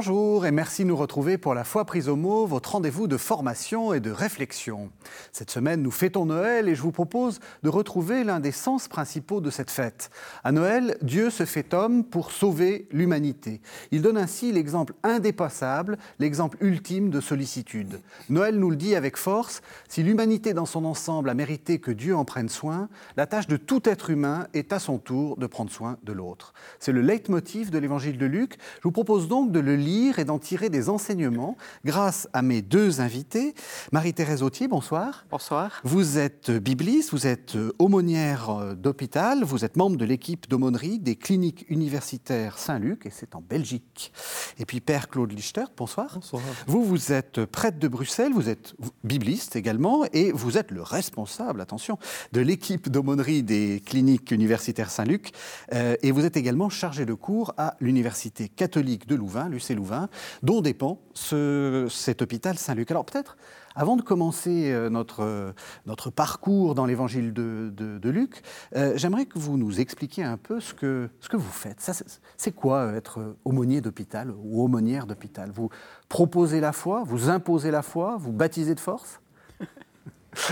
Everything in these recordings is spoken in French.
Bonjour et merci de nous retrouver pour la foi prise au mot, votre rendez-vous de formation et de réflexion. Cette semaine, nous fêtons Noël et je vous propose de retrouver l'un des sens principaux de cette fête. À Noël, Dieu se fait homme pour sauver l'humanité. Il donne ainsi l'exemple indépassable, l'exemple ultime de sollicitude. Noël nous le dit avec force, si l'humanité dans son ensemble a mérité que Dieu en prenne soin, la tâche de tout être humain est à son tour de prendre soin de l'autre. C'est le leitmotiv de l'évangile de Luc. Je vous propose donc de le lire et d'en tirer des enseignements grâce à mes deux invités. Marie-Thérèse Autier, bonsoir. Bonsoir. Vous êtes bibliste, vous êtes aumônière euh, d'hôpital, vous êtes membre de l'équipe d'aumônerie des cliniques universitaires Saint-Luc, et c'est en Belgique. Et puis Père Claude Lichtert, bonsoir. Bonsoir. Vous, vous êtes prêtre de Bruxelles, vous êtes bibliste également, et vous êtes le responsable, attention, de l'équipe d'aumônerie des cliniques universitaires Saint-Luc, euh, et vous êtes également chargé de cours à l'Université catholique de Louvain, Louvain, dont dépend cet hôpital Saint-Luc. Alors peut-être, avant de commencer euh, notre, notre parcours dans l'évangile de, Luc, euh, j'aimerais que vous nous expliquiez un peu ce que, ce que vous faites. C'est quoi euh, être aumônier d'hôpital ou aumônière d'hôpital? Vous proposez la foi, vous imposez la foi, vous baptisez de force?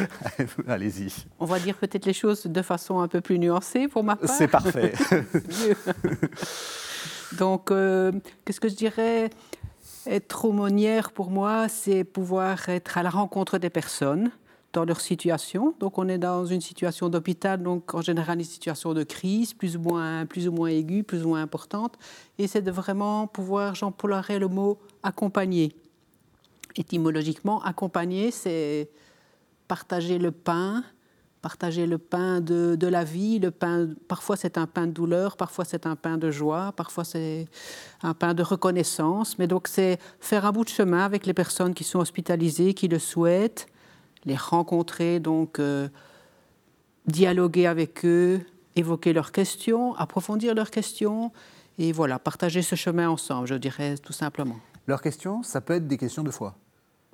Allez-y. On va dire peut-être les choses de façon un peu plus nuancée pour ma part. C'est parfait. Donc, euh, qu'est-ce que je dirais? Être aumônière, pour moi, c'est pouvoir être à la rencontre des personnes dans leur situation. Donc, on est dans une situation d'hôpital, donc en général une situation de crise, plus ou moins, plus ou moins aiguë, plus ou moins importante. Et c'est de vraiment pouvoir, j'emploierais le mot accompagner. Étymologiquement, accompagner, c'est partager le pain, partager le pain de, de la vie. Le pain, parfois c'est un pain de douleur, parfois c'est un pain de joie, parfois c'est un pain de reconnaissance. Mais donc c'est faire un bout de chemin avec les personnes qui sont hospitalisées, qui le souhaitent, les rencontrer, donc euh, dialoguer avec eux, évoquer leurs questions, approfondir leurs questions, et voilà, partager ce chemin ensemble, je dirais tout simplement. Leurs questions, ça peut être des questions de foi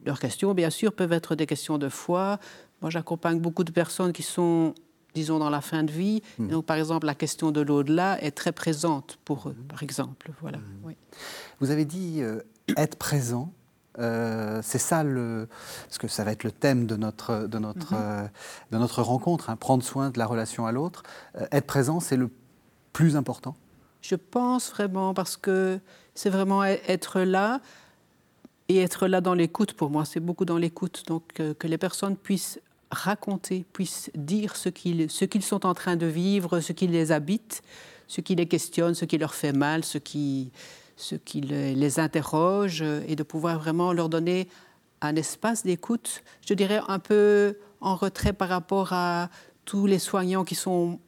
leurs questions, bien sûr, peuvent être des questions de foi, moi, j'accompagne beaucoup de personnes qui sont, disons, dans la fin de vie. Hmm. Donc, par exemple, la question de l'au-delà est très présente pour eux, par exemple. Voilà. Hmm. Vous avez dit euh, être présent. Euh, c'est ça le, parce que ça va être le thème de notre de notre mhm. euh, de notre rencontre, hein, prendre soin de la relation à l'autre. être présent, c'est le plus important? Je pense vraiment parce que c'est vraiment e-, être là et être là dans l'écoute. Pour moi, c'est beaucoup dans l'écoute, donc que les personnes puissent raconter, puissent dire ce qu'ils, ce qu'ils sont en train de vivre, ce qui les habite, ce qui les questionne, ce qui leur fait mal, ce qui, ce qui les interroge, et de pouvoir vraiment leur donner un espace d'écoute, je dirais un peu en retrait par rapport à tous les soignants qui sont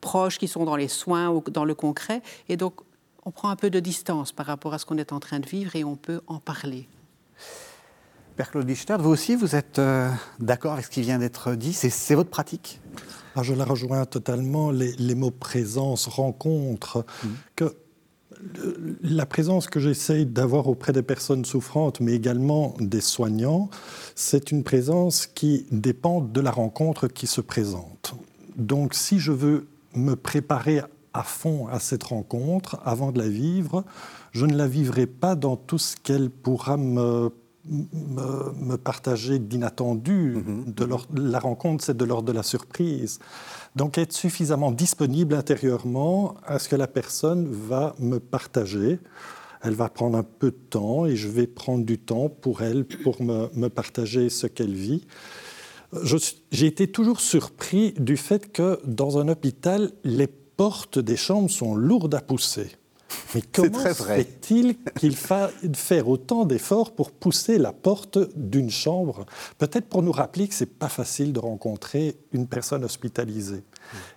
proches, qui sont dans les soins dans le concret. Et donc, on prend un peu de distance par rapport à ce qu'on est en train de vivre et on peut en parler. Père Claude Lichtert, vous aussi, vous êtes euh, d'accord avec ce qui vient d'être dit? C'est votre pratique? Ah, Je la rejoins totalement. Les, mots présence, rencontre, mmh. que la présence que j'essaye d'avoir auprès des personnes souffrantes, mais également des soignants, c'est une présence qui dépend de la rencontre qui se présente. Donc si je veux me préparer à fond à cette rencontre avant de la vivre, je ne la vivrai pas dans tout ce qu'elle pourra me me, partager d'inattendu. De la rencontre, c'est de l'ordre de la surprise. Donc être suffisamment disponible intérieurement à ce que la personne va me partager. Elle va prendre un peu de temps et je vais prendre du temps pour elle, pour me, me partager ce qu'elle vit. J'ai été toujours surpris du fait que dans un hôpital, les portes des chambres sont lourdes à pousser. Mais comment fait-il qu'il faille faire autant d'efforts pour pousser la porte d'une chambre? Peut-être pour nous rappeler que ce n'est pas facile de rencontrer une personne hospitalisée.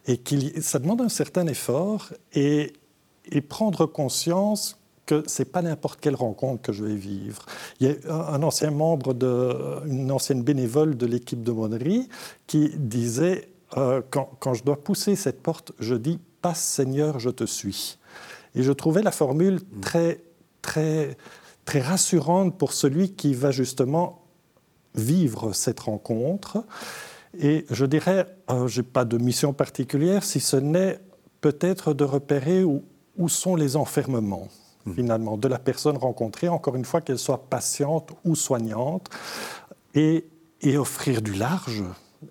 Et que ça demande un certain effort et, et prendre conscience que ce n'est pas n'importe quelle rencontre que je vais vivre. Il y a un ancien membre, de, une ancienne bénévole de l'équipe de Monnerie qui disait euh, quand, quand je dois pousser cette porte, je dis Passe Seigneur, je te suis. Et je trouvais la formule très, très, très rassurante pour celui qui va justement vivre cette rencontre. Et je dirais, euh, je n'ai pas de mission particulière, si ce n'est peut-être de repérer où, où, sont les enfermements. finalement, de la personne rencontrée, encore une fois, qu'elle soit patiente ou soignante, et, et offrir du large,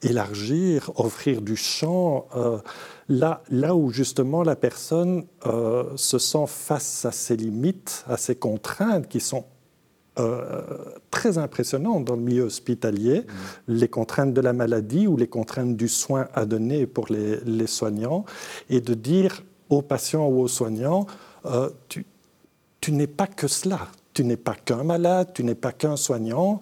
élargir, offrir du champ, euh, là, là où justement la personne euh, se sent face à ses limites, à ses contraintes qui sont euh, très impressionnantes dans le milieu hospitalier, mmh. les contraintes de la maladie ou les contraintes du soin à donner pour les, les soignants, et de dire aux patients ou aux soignants, tu, tu n'es pas que cela, tu n'es pas qu'un malade, tu n'es pas qu'un soignant,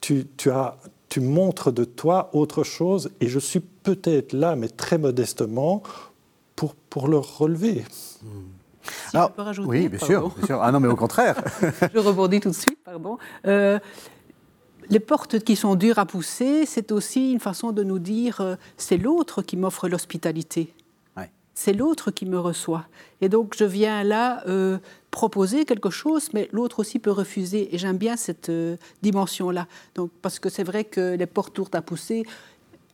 tu, tu, as, tu montres de toi autre chose et je suis peut-être là, mais très modestement, pour, pour le relever. Si Alors, je peux rajouter, oui, bien sûr, bien sûr, Ah non, mais au contraire. je rebondis tout de suite, pardon. Euh, les portes qui sont dures à pousser, c'est aussi une façon de nous dire euh, c'est l'autre qui m'offre l'hospitalité. C'est l'autre qui me reçoit. Et donc je viens là euh, proposer quelque chose, mais l'autre aussi peut refuser. Et j'aime bien cette euh, dimension-là. Donc, parce que c'est vrai que les portes tournent à pousser.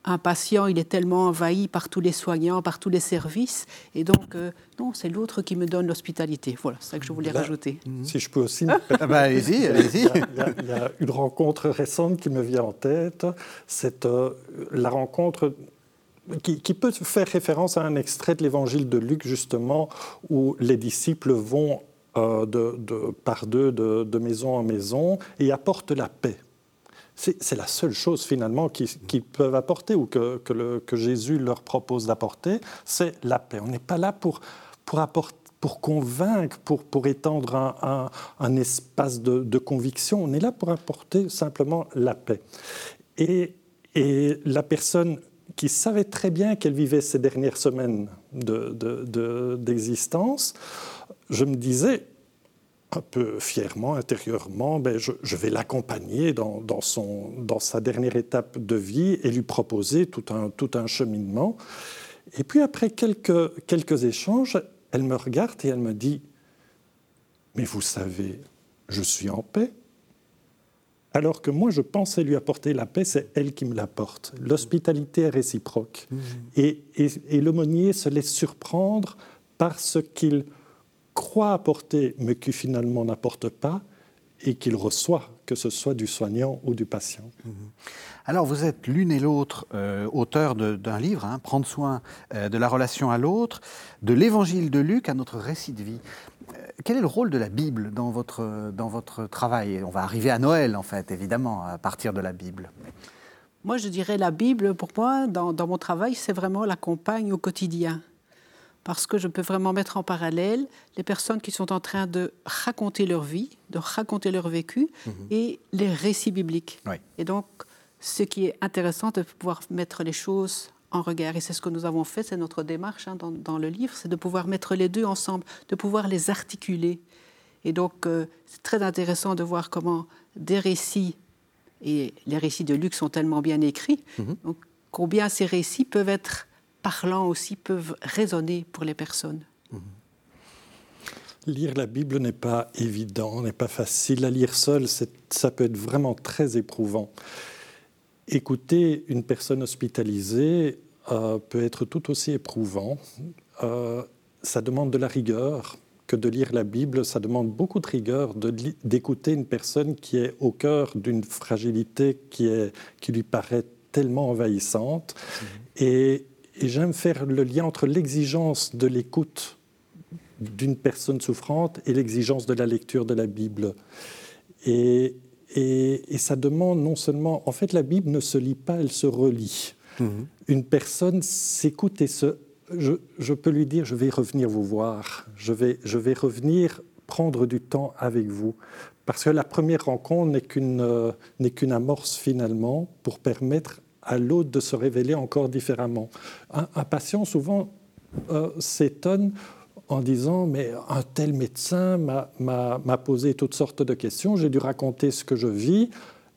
Un patient, il est tellement envahi par tous les soignants, par tous les services. Et donc, euh, non, c'est l'autre qui me donne l'hospitalité. Voilà, c'est ça que je voulais rajouter. Si je peux aussi. ah bah, allez-y, allez-y. Il, il, y a une rencontre récente qui me vient en tête. C'est euh, la rencontre qui, peut faire référence à un extrait de l'évangile de Luc, justement, où les disciples vont euh, de, par deux de, maison en maison et apportent la paix. C'est la seule chose finalement qu'ils qu peuvent apporter ou que, Jésus leur propose d'apporter, c'est la paix. On n'est pas là pour, pour, apporter, pour convaincre, pour, pour étendre un, un, un espace de, de, conviction. On est là pour apporter simplement la paix. Et, et la personne qui savait très bien qu'elle vivait ces dernières semaines d'existence, de, de, je me disais, un peu fièrement, intérieurement, ben je, je, vais l'accompagner dans, dans, dans, sa dernière étape de vie et lui proposer tout un, tout un cheminement. Et puis après quelques, quelques échanges, elle me regarde et elle me dit, mais vous savez, je suis en paix alors que moi je pensais lui apporter la paix, c'est elle qui me l'apporte. L'hospitalité est réciproque. Mmh. Et, et, et l'aumônier se laisse surprendre par ce qu'il croit apporter, mais qui finalement n'apporte pas, et qu'il reçoit, que ce soit du soignant ou du patient. Mmh. Alors vous êtes l'une et l'autre euh, auteur d'un livre, hein, Prendre soin euh, de la relation à l'autre, de l'évangile de Luc à notre récit de vie. Quel est le rôle de la Bible dans votre, dans votre travail? On va arriver à Noël, en fait, évidemment, à partir de la Bible. Moi, je dirais la Bible, pour moi, dans, dans mon travail, c'est vraiment la compagne au quotidien. Parce que je peux vraiment mettre en parallèle les personnes qui sont en train de raconter leur vie, de raconter leur vécu, mmh. et les récits bibliques. Oui. Et donc, ce qui est intéressant de pouvoir mettre les choses en regard. Et c'est ce que nous avons fait, c'est notre démarche hein, dans, dans, le livre, c'est de pouvoir mettre les deux ensemble, de pouvoir les articuler. Et donc, euh, c'est très intéressant de voir comment des récits, et les récits de Luc sont tellement bien écrits, mm -hmm. donc, combien ces récits peuvent être parlants aussi, peuvent résonner pour les personnes. Mm -hmm. Lire la Bible n'est pas évident, n'est pas facile à lire seul, ça peut être vraiment très éprouvant. Écouter une personne hospitalisée euh, peut être tout aussi éprouvant. Euh, ça demande de la rigueur que de lire la Bible, ça demande beaucoup de rigueur d'écouter une personne qui est au cœur d'une fragilité qui, est, qui lui paraît tellement envahissante. Mmh. Et, et j'aime faire le lien entre l'exigence de l'écoute d'une personne souffrante et l'exigence de la lecture de la Bible. Et, et, et, ça demande non seulement... En fait, la Bible ne se lit pas, elle se relit. Mmh. Une personne s'écoute et se... Je, peux lui dire, je vais revenir vous voir, je vais, je vais revenir prendre du temps avec vous. Parce que la première rencontre n'est qu'une euh, amorce finalement pour permettre à l'autre de se révéler encore différemment. Un, un patient souvent euh, s'étonne en disant mais un tel médecin m'a posé toutes sortes de questions, j'ai dû raconter ce que je vis,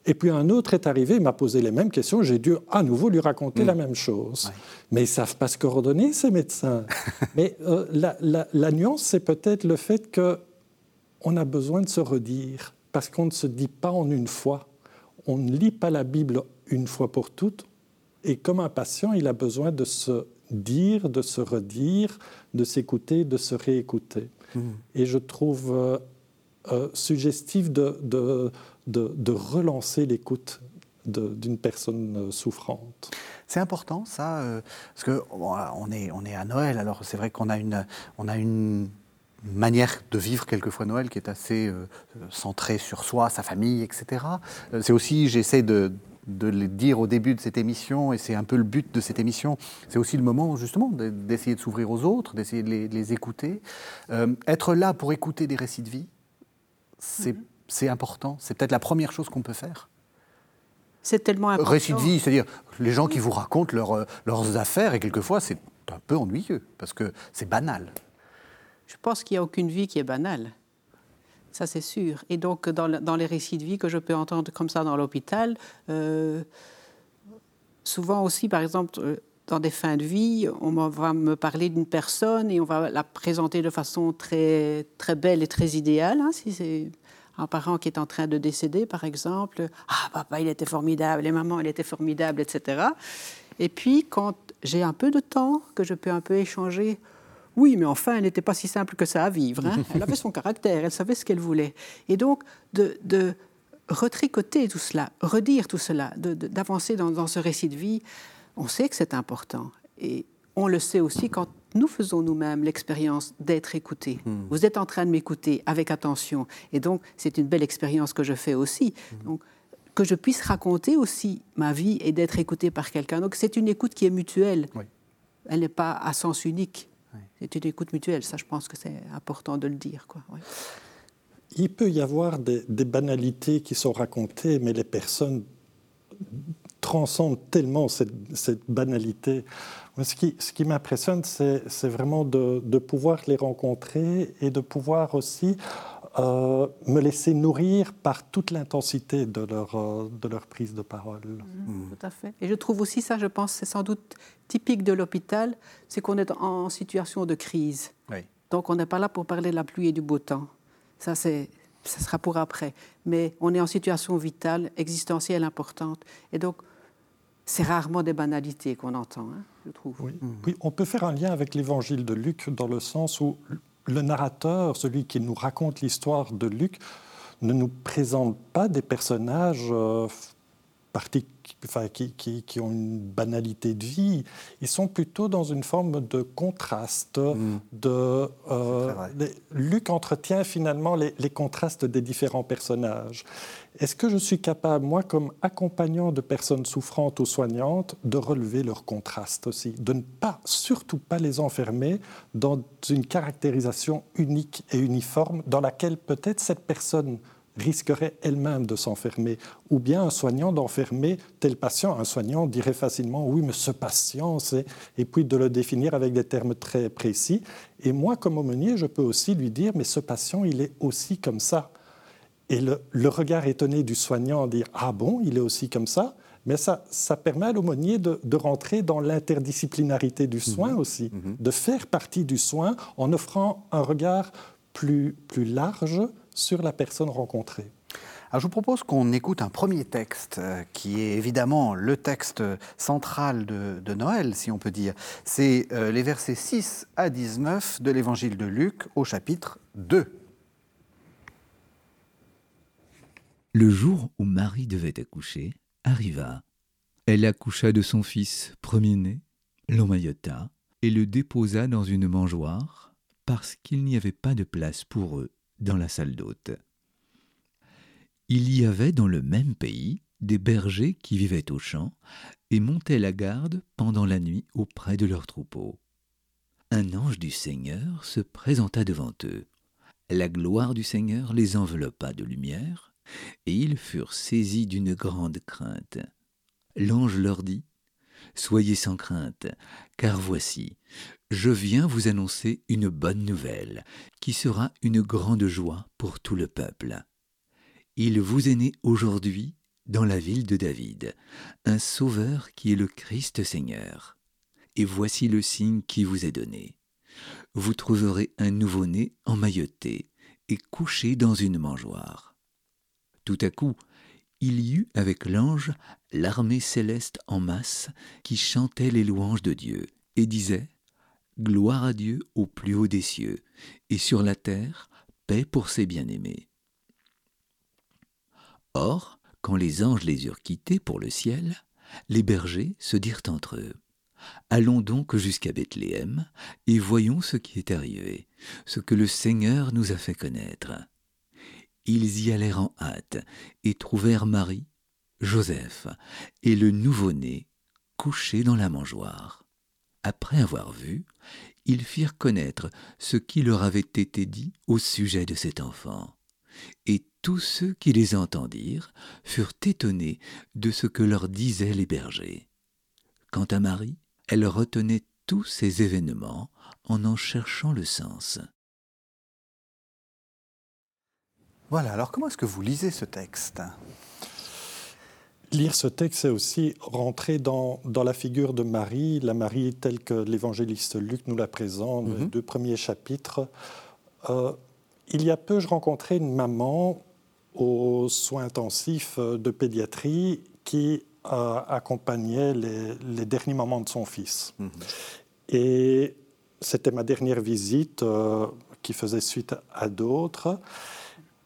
et puis un autre est arrivé, m'a posé les mêmes questions, j'ai dû à nouveau lui raconter mmh. la même chose. Ouais. Mais ils ne savent pas se coordonner, ces médecins. mais euh, la, la, la, nuance, c'est peut-être le fait qu'on a besoin de se redire, parce qu'on ne se dit pas en une fois. On ne lit pas la Bible une fois pour toutes, et comme un patient, il a besoin de se dire, de se redire, de s'écouter, de se réécouter. Mmh. Et je trouve euh, euh, suggestif de, de, de, relancer l'écoute d'une personne souffrante. C'est important ça, parce que on, est, on est à Noël, alors c'est vrai qu'on a une, on a une manière de vivre quelquefois Noël qui est assez centrée sur soi, sa famille, etc. c'est aussi, j'essaie de, de le dire au début de cette émission, et c'est un peu le but de cette émission, c'est aussi le moment justement d'essayer de s'ouvrir aux autres, d'essayer de, les, écouter. Euh, être là pour écouter des récits de vie, c'est mhm. important, c'est peut-être la première chose qu'on peut faire. C'est tellement important. Récits de vie, c'est-à-dire les gens qui vous racontent euh, leurs affaires, et quelquefois c'est un peu ennuyeux, parce que c'est banal. Je pense qu'il n'y a aucune vie qui est banale ça c'est sûr. Et donc dans, les récits de vie que je peux entendre comme ça dans l'hôpital, euh, souvent aussi par exemple euh, dans des fins de vie, on va me parler d'une personne et on va la présenter de façon très, très belle et très idéale. Hein, si c'est un parent qui est en train de décéder, par exemple, ah papa il était formidable, et maman elle était formidable, etc. Et puis quand j'ai un peu de temps, que je peux un peu échanger, oui, mais enfin, elle n'était pas si simple que ça à vivre. Hein. Elle avait son caractère, elle savait ce qu'elle voulait. Et donc, de, retricoter tout cela, redire tout cela, d'avancer dans, ce récit de vie, on sait que c'est important. Et on le sait aussi quand nous faisons nous-mêmes l'expérience d'être écoutés. Hmm. Vous êtes en train de m'écouter avec attention. Et donc, c'est une belle expérience que je fais aussi. Hmm. Donc, que je puisse raconter aussi ma vie et d'être écouté par quelqu'un. Donc, c'est une écoute qui est mutuelle. Elle n'est pas à sens unique. C'est une écoute mutuelle, ça je pense que c'est important de le dire. Quoi. Il peut y avoir des, banalités qui sont racontées, mais les personnes transcendent tellement cette, banalité. Ce qui, ce qui m'impressionne, c'est vraiment de, de, pouvoir les rencontrer et de pouvoir aussi euh, me laisser nourrir par toute l'intensité de leur, euh, de leur prise de parole. Mmh, tout à fait. Et je trouve aussi ça, je pense, c'est sans doute typique de l'hôpital, c'est qu'on est en situation de crise. Donc on n'est pas là pour parler de la pluie et du beau temps. Ça, c'est, ça sera pour après. Mais on est en situation vitale, existentielle importante. Et donc, c'est rarement des banalités qu'on entend, hein, je trouve. Oui. oui. on peut faire un lien avec l'évangile de Luc dans le sens où le narrateur, celui qui nous raconte l'histoire de Luc, ne nous présente pas des personnages euh, qui, ont une banalité de vie. Ils sont plutôt dans une forme de contraste. Mm. De, euh, Luc entretient finalement les, contrastes des différents personnages. Est-ce que je suis capable, moi, comme accompagnant de personnes souffrantes ou soignantes, de relever leurs contrastes aussi, de ne pas, surtout pas les enfermer dans une caractérisation unique et uniforme dans laquelle peut-être cette personne risquerait elle-même de s'enfermer, ou bien un soignant d'enfermer tel patient. Un soignant dirait facilement oui, mais ce patient, c'est... et puis de le définir avec des termes très précis. Et moi, comme aumônier, je peux aussi lui dire mais ce patient, il est aussi comme ça. Et le, regard étonné du soignant dire ah bon, il est aussi comme ça. Mais ça, ça permet à l'aumônier de, rentrer dans l'interdisciplinarité du soin mhm. aussi, mhm. de faire partie du soin en offrant un regard plus, plus large sur la personne rencontrée. Alors je vous propose qu'on écoute un premier texte euh, qui est évidemment le texte central de, Noël, si on peut dire. C'est euh, les versets 6 à 19 de l'évangile de Luc au chapitre 2. Le jour où Marie devait accoucher arriva. Elle accoucha de son fils premier-né, l'emmaillota et le déposa dans une mangeoire parce qu'il n'y avait pas de place pour eux dans la salle d'hôte. Il y avait dans le même pays des bergers qui vivaient aux champs et montaient la garde pendant la nuit auprès de leurs troupeaux. Un ange du Seigneur se présenta devant eux. La gloire du Seigneur les enveloppa de lumière, et ils furent saisis d'une grande crainte. L'ange leur dit Soyez sans crainte, car voici, je viens vous annoncer une bonne nouvelle, qui sera une grande joie pour tout le peuple. Il vous est né aujourd'hui, dans la ville de David, un Sauveur qui est le Christ Seigneur. Et voici le signe qui vous est donné. Vous trouverez un nouveau-né emmailloté et couché dans une mangeoire. Tout à coup, il y eut avec l'ange l'armée céleste en masse qui chantait les louanges de Dieu et disait Gloire à Dieu au plus haut des cieux, et sur la terre, paix pour ses bien-aimés. Or, quand les anges les eurent quittés pour le ciel, les bergers se dirent entre eux Allons donc jusqu'à Bethléem et voyons ce qui est arrivé, ce que le Seigneur nous a fait connaître. Ils y allèrent en hâte et trouvèrent Marie, Joseph et le nouveau-né couchés dans la mangeoire. Après avoir vu, ils firent connaître ce qui leur avait été dit au sujet de cet enfant. Et tous ceux qui les entendirent furent étonnés de ce que leur disaient les bergers. Quant à Marie, elle retenait tous ces événements en en cherchant le sens. Voilà, alors comment est-ce que vous lisez ce texte? Lire ce texte, c'est aussi rentrer dans, dans, la figure de Marie, la Marie telle que l'évangéliste Luc nous la présente, dans les mhm. deux premiers chapitres. Euh, il y a peu, je rencontrais une maman aux soins intensifs de pédiatrie qui accompagnait les, derniers moments de son fils. Mhm. Et c'était ma dernière visite euh, qui faisait suite à d'autres.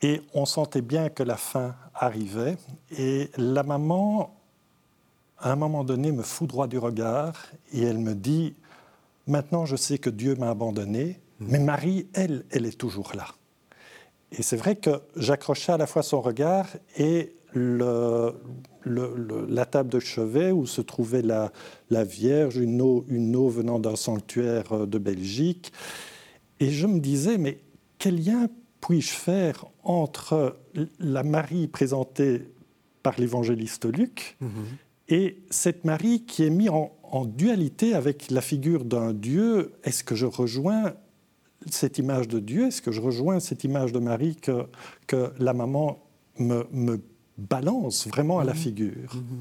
Et on sentait bien que la fin arrivait. Et la maman, à un moment donné, me fout droit du regard et elle me dit Maintenant, je sais que Dieu m'a abandonné, mhm. mais Marie, elle, elle est toujours là. Et c'est vrai que j'accrochais à la fois son regard et le, la table de chevet où se trouvait la, la Vierge, une eau, une eau venant d'un sanctuaire euh, de Belgique. Et je me disais, mais quel lien puis-je faire entre la Marie présentée par l'évangéliste Luc mhm. et cette Marie qui est mise en, en dualité avec la figure d'un Dieu? Est-ce que je rejoins cette image de Dieu? Est-ce que je rejoins cette image de Marie que, que la maman me, me balance vraiment à la mhm. figure? Mhm.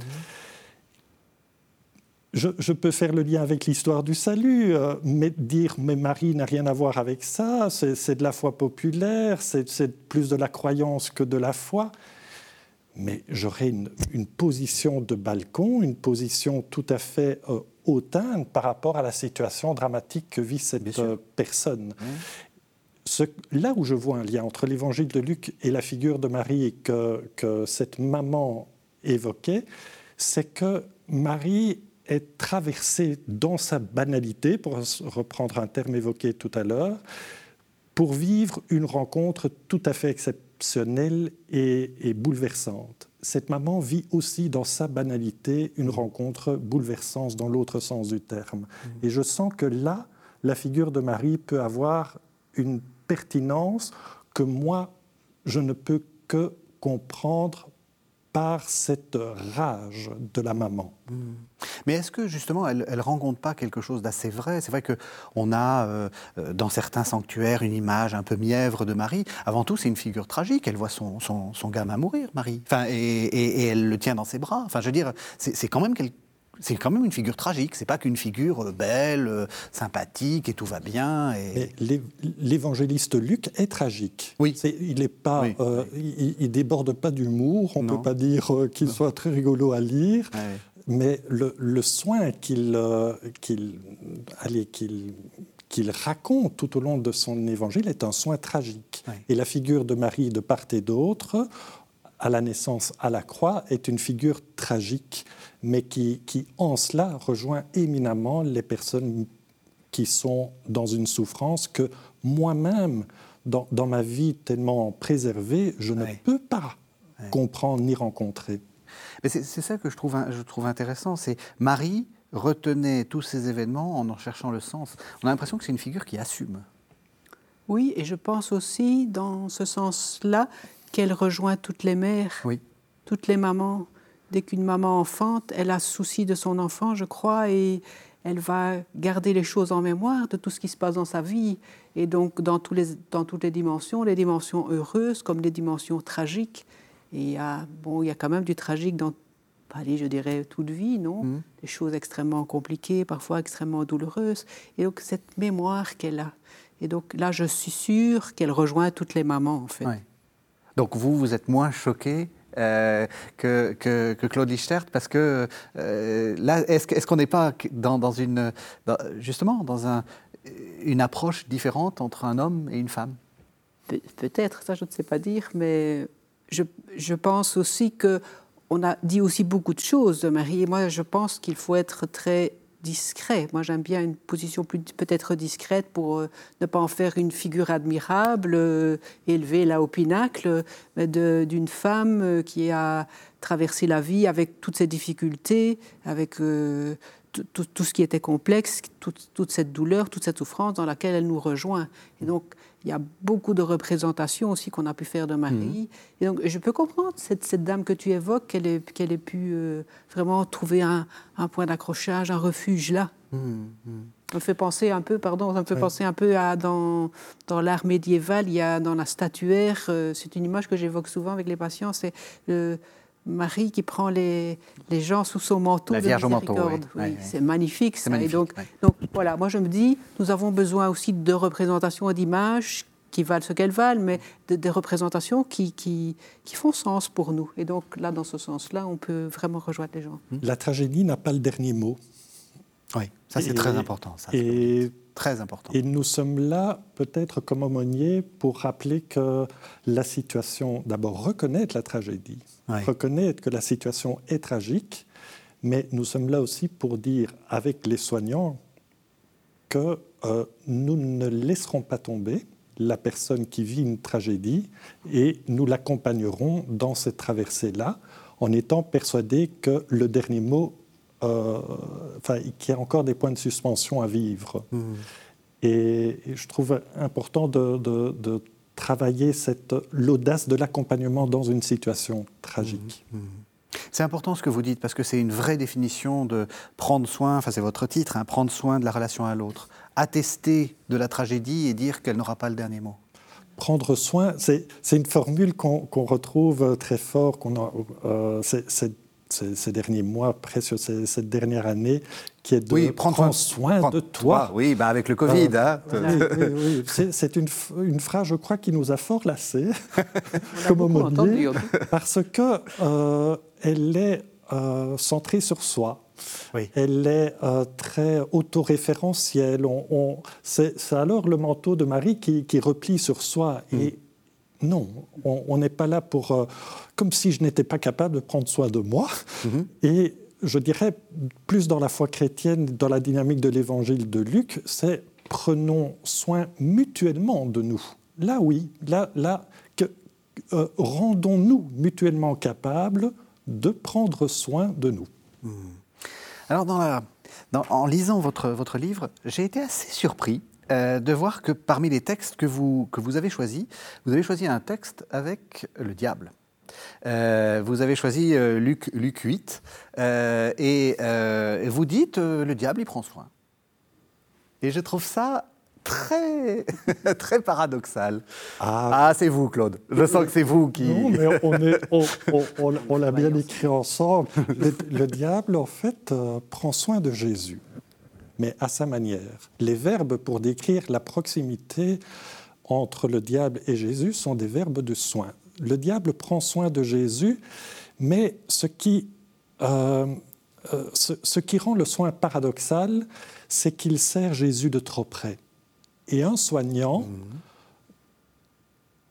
Je, peux faire le lien avec l'histoire du salut, euh, mais dire mais Marie n'a rien à voir avec ça, c'est de la foi populaire, c'est plus de la croyance que de la foi. Mais j'aurais une, position de balcon, une position tout à fait euh, hautaine par rapport à la situation dramatique que vit cette euh, personne. Là où je vois un lien entre l'évangile de Luc et la figure de Marie que, que cette maman évoquait, c'est que Marie est traversée dans sa banalité, pour reprendre un terme évoqué tout à l'heure, pour vivre une rencontre tout à fait exceptionnelle et, et, bouleversante. Cette maman vit aussi dans sa banalité une rencontre bouleversante dans l'autre sens du terme. Mmh. Et je sens que là, la figure de Marie peut avoir une pertinence que moi, je ne peux que comprendre par cette rage de la maman. Hmm. Mais est-ce que justement elle ne rencontre pas quelque chose d'assez vrai? C'est vrai qu'on a euh, euh, dans certains sanctuaires une image un peu mièvre de Marie. Avant tout, c'est une figure tragique. Elle voit son, son, gamin mourir, Marie. Enfin, et, et, elle le tient dans ses bras. Enfin, je veux dire, c'est quand même quelque c'est quand même une figure tragique. C'est pas qu'une figure euh, belle, euh, sympathique et tout va bien. Et... L'évangéliste Luc est tragique. Oui. il n'est pas, euh, il, déborde pas d'humour. On ne peut pas dire qu'il soit très rigolo à lire. Mais le, soin qu'il qu'il qu'il raconte tout au long de son évangile est un soin tragique. Et la figure de Marie de part et d'autre, à la naissance à la croix, est une figure tragique mais qui, en cela rejoint éminemment les personnes qui sont dans une souffrance que moi-même, dans, ma vie tellement préservée, je ne peux pas comprendre ni rencontrer. C'est ça que je trouve, je trouve intéressant, c'est Marie retenait tous ces événements en en cherchant le sens. On a l'impression que c'est une figure qui assume. Oui, et je pense aussi, dans ce sens-là, qu'elle rejoint toutes les mères, oui. toutes les mamans dès qu'une maman enfante, elle a souci de son enfant, je crois, et elle va garder les choses en mémoire de tout ce qui se passe dans sa vie. Et donc, dans, tous les, dans toutes les dimensions, les dimensions heureuses comme les dimensions tragiques. Et il y a, bon, il y a quand même du tragique dans, allez, je dirais, toute vie, non? Mmh. Des choses extrêmement compliquées, parfois extrêmement douloureuses. Et donc, cette mémoire qu'elle a. Et donc, là, je suis sûre qu'elle rejoint toutes les mamans, en fait. Donc, vous, vous êtes moins choquée euh, que, que, Claude Lichtert Parce que euh, là, est-ce qu'on n'est pas dans, une, justement dans un, une approche différente entre un homme et une femme? Peut-être, ça je ne sais pas dire, mais je, je pense aussi que on a dit aussi beaucoup de choses de Marie. Et moi, je pense qu'il faut être très discret. Moi, j'aime bien une position peut-être discrète pour euh, ne pas en faire une figure admirable, euh, élevée là au pinacle, mais d'une femme euh, qui a traversé la vie avec toutes ses difficultés, avec tout, ce qui était complexe, toute cette douleur, toute cette souffrance dans laquelle elle nous rejoint. Et donc, il y a beaucoup de représentations aussi qu'on a pu faire de Marie. Mhm. Et donc, je peux comprendre cette, cette dame que tu évoques, qu'elle ait, pu euh, vraiment trouver un, un point d'accrochage, un refuge là. Mhm, mhm. Ça me fait penser un peu, pardon, ça me fait penser un peu à dans, dans l'art médiéval, il y a dans la statuaire, euh, c'est une image que j'évoque souvent avec les patients, c'est le Marie qui prend les, les gens sous son manteau la Vierge au manteau. Oui. C'est magnifique. Ça. et donc, donc voilà, moi je me dis, nous avons besoin aussi de représentations et d'images qui valent ce qu'elles valent, mais des représentations qui, qui, qui, font sens pour nous. Et donc là, dans ce sens-là, on peut vraiment rejoindre les gens. La tragédie n'a pas le dernier mot. Oui, ça c'est très important. Ça, et très important. Et nous sommes là peut-être comme aumôniers pour rappeler que la situation, d'abord reconnaître la tragédie, reconnaître que la situation est tragique, mais nous sommes là aussi pour dire avec les soignants que euh, nous ne laisserons pas tomber la personne qui vit une tragédie et nous l'accompagnerons dans cette traversée-là en étant persuadés que le dernier mot enfin, qu'il y a encore des points de suspension à vivre. Mmh. Et, je trouve important de, travailler l'audace de l'accompagnement dans une situation tragique. Mmh. Mmh. C'est important ce que vous dites parce que c'est une vraie définition de prendre soin, enfin c'est votre titre, hein, prendre soin de la relation à l'autre, attester de la tragédie et dire qu'elle n'aura pas le dernier mot prendre soin, c'est une formule qu'on retrouve très fort, qu'on euh, c'est ces, derniers mois, presque cette dernière année, qui est de oui, prendre, soin de toi. Oui, bah avec le Covid. Euh, hein. C'est une, une, phrase, je crois, qui nous a fort lassés, comme aumônier, parce qu'elle euh, est euh, centrée sur soi. Elle est très autoréférentielle. On, on c'est alors le manteau de Marie qui, qui replie sur soi. Mm. Et non, on n'est pas là pour... Euh, comme si je n'étais pas capable de prendre soin de moi. Mhm. Et je dirais, plus dans la foi chrétienne, dans la dynamique de l'évangile de Luc, c'est prenons soin mutuellement de nous. Là, oui, là, là que, euh, rendons-nous mutuellement capables de prendre soin de nous. Mhm. Alors, dans la, en lisant votre, votre livre, j'ai été assez surpris euh, de voir que parmi les textes que vous, que vous avez choisis, vous avez choisi un texte avec le diable. Euh, vous avez choisi euh, Luc, Luc 8 et vous dites le diable il prend soin. Et je trouve ça très, très paradoxal. Ah, ah c'est vous, Claude. Je sens que c'est vous qui. Non, mais on, l'a bien écrit ensemble. le, diable, en fait, prend soin de Jésus mais à sa manière. Les verbes pour décrire la proximité entre le diable et Jésus sont des verbes de soin. Le diable prend soin de Jésus, mais ce qui, euh, euh, ce, qui rend le soin paradoxal, c'est qu'il sert Jésus de trop près. Et un soignant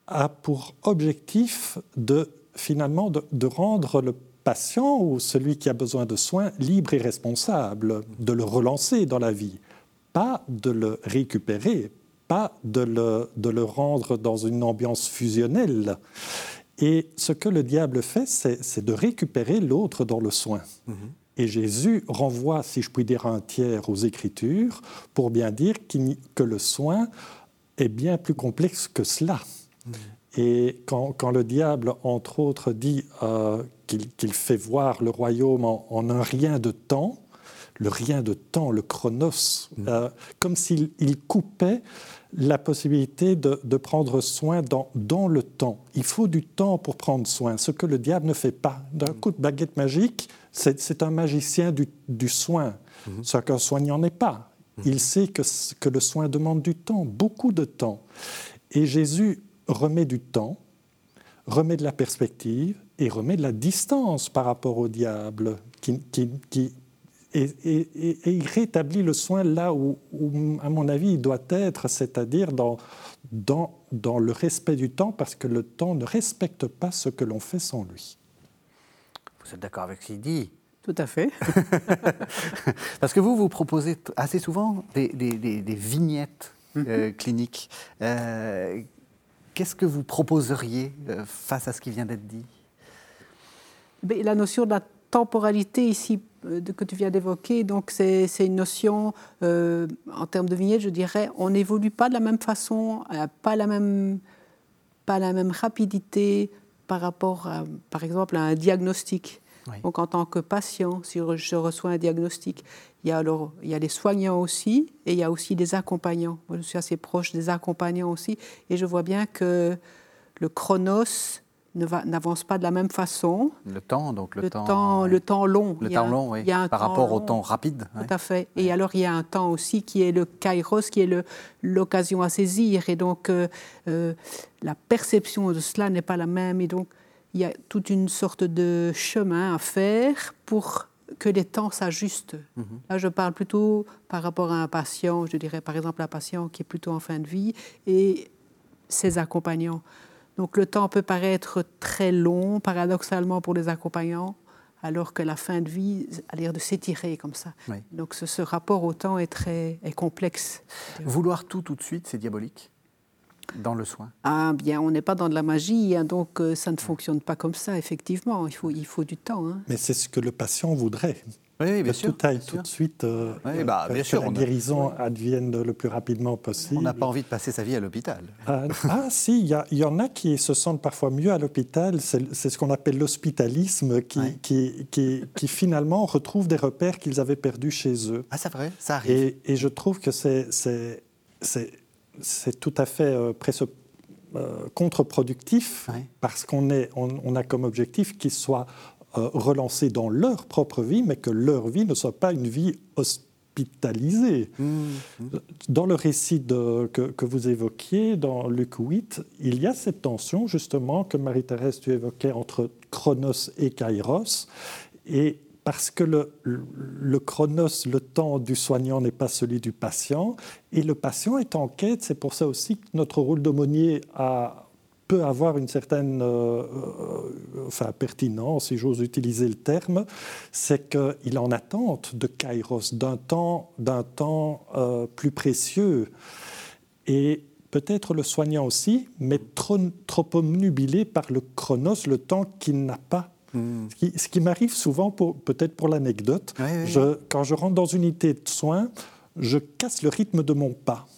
a pour objectif de finalement de rendre le patient ou celui qui a besoin de soins libre et responsable de le relancer dans la vie, pas de le récupérer, pas de le, de le rendre dans une ambiance fusionnelle. Et ce que le diable fait, c'est de récupérer l'autre dans le soin. Mhm. Et Jésus renvoie, si je puis dire, un tiers aux Écritures pour bien dire que le soin est bien plus complexe que cela. Mhm. Et quand, quand, le diable, entre autres, dit euh, qu'il fait voir le royaume en, un rien de temps, le rien de temps, le chronos, mm. euh, comme s'il coupait la possibilité de, prendre soin dans, dans, le temps. Il faut du temps pour prendre soin, ce que le diable ne fait pas. D'un coup de baguette magique, c'est un magicien du, du soin, mm-hmm. ce qu'un soignant n'est pas. Mm-hmm. Il sait que, que le soin demande du temps, beaucoup de temps. Et Jésus remet du temps, remet de la perspective et remet de la distance par rapport au diable, qui, et, il rétablit le soin là où, à mon avis, il doit être, c'est-à-dire dans, dans, dans le respect du temps, parce que le temps ne respecte pas ce que l'on fait sans lui. Vous êtes d'accord avec ce qu'il dit? Tout à fait. parce que vous, vous proposez assez souvent des, des, des, vignettes mhm. euh, cliniques. Euh, qu'est-ce que vous proposeriez euh, face à ce qui vient d'être dit? La notion de la temporalité ici euh, que tu viens d'évoquer, donc c'est une notion, euh, en termes de vignette, je dirais, on n'évolue pas de la même façon, euh, pas la même, pas la même rapidité par rapport, à, par exemple, à un diagnostic. Donc en tant que patient, si je reçois un diagnostic, il y a alors il y a les soignants aussi et il y a aussi des accompagnants. Moi, je suis assez proche des accompagnants aussi et je vois bien que le chronos n'avance pas de la même façon. Le temps, donc le, temps, le temps long. Le temps long, oui. Par rapport au temps rapide. Tout à fait. Et alors il y a un temps aussi qui est le kairos, qui est l'occasion à saisir. Et donc euh, euh, la perception de cela n'est pas la même. Et donc il y a toute une sorte de chemin à faire pour que les temps s'ajustent. Mhm. Là, je parle plutôt par rapport à un patient, je dirais par exemple un patient qui est plutôt en fin de vie et ses accompagnants. Donc le temps peut paraître très long, paradoxalement pour les accompagnants, alors que la fin de vie a l'air de s'étirer comme ça. Donc ce, rapport au temps est très est complexe. Vouloir tout tout de suite, c'est diabolique? Dans le soin? Ah bien, on n'est pas dans de la magie, hein, donc euh, ça ne fonctionne pas comme ça, effectivement. Il faut, il faut du temps. Hein. Mais c'est ce que le patient voudrait. Oui, bien sûr. Tout aille tout de suite, euh, oui, bah, bien que sûr, la guérison advienne le plus rapidement possible. On n'a pas envie de passer sa vie à l'hôpital. Ah, ah si, il y, en a qui se sentent parfois mieux à l'hôpital. C'est ce qu'on appelle l'hospitalisme, qui, qui, qui, qui, finalement retrouvent des repères qu'ils avaient perdus chez eux. Ah, c'est vrai, ça arrive. Et, et je trouve que c'est tout à fait euh, presque euh, contre-productif, parce qu'on on, on a comme objectif qu'ils soient euh, relancés dans leur propre vie, mais que leur vie ne soit pas une vie hospitalisée. Mmh. Dans le récit que, vous évoquiez, dans Luc 8, il y a cette tension justement que Marie-Thérèse, tu évoquais entre Chronos et Kairos. Et parce que le, le, chronos, le temps du soignant n'est pas celui du patient, et le patient est en quête, c'est pour ça aussi que notre rôle d'aumônier a peut avoir une certaine euh, euh, enfin, pertinence, si j'ose utiliser le terme, c'est qu'il est en attente de Kairos, d'un temps, d'un temps euh, plus précieux. Et peut-être le soignant aussi, mais trop, trop omnubilé par le chronos, le temps qu'il n'a pas. Hmm. Ce qui, m'arrive souvent, peut-être pour l'anecdote, quand je rentre dans une unité de soins, je casse le rythme de mon pas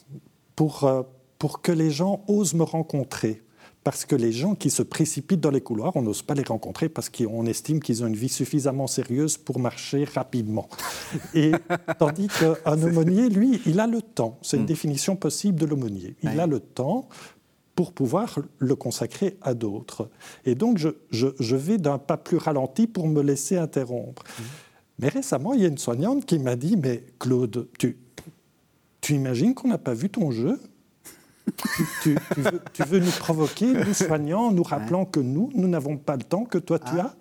pour, pour que les gens osent me rencontrer parce que les gens qui se précipitent dans les couloirs, on n'ose pas les rencontrer parce qu'on estime qu'ils ont une vie suffisamment sérieuse pour marcher rapidement. Et tandis qu'un aumônier, lui, il a le temps. C'est une hmm. définition possible de l'aumônier. Il a le temps pour pouvoir le consacrer à d'autres. Et donc, je, vais d'un pas plus ralenti pour me laisser interrompre. Hmm. Mais récemment, il y a une soignante qui m'a dit, mais Claude, tu, tu imagines qu'on n'a pas vu ton jeu? Tu, veux, nous provoquer, nous soignant, nous rappelant que nous, nous n'avons pas le temps que toi tu ah. as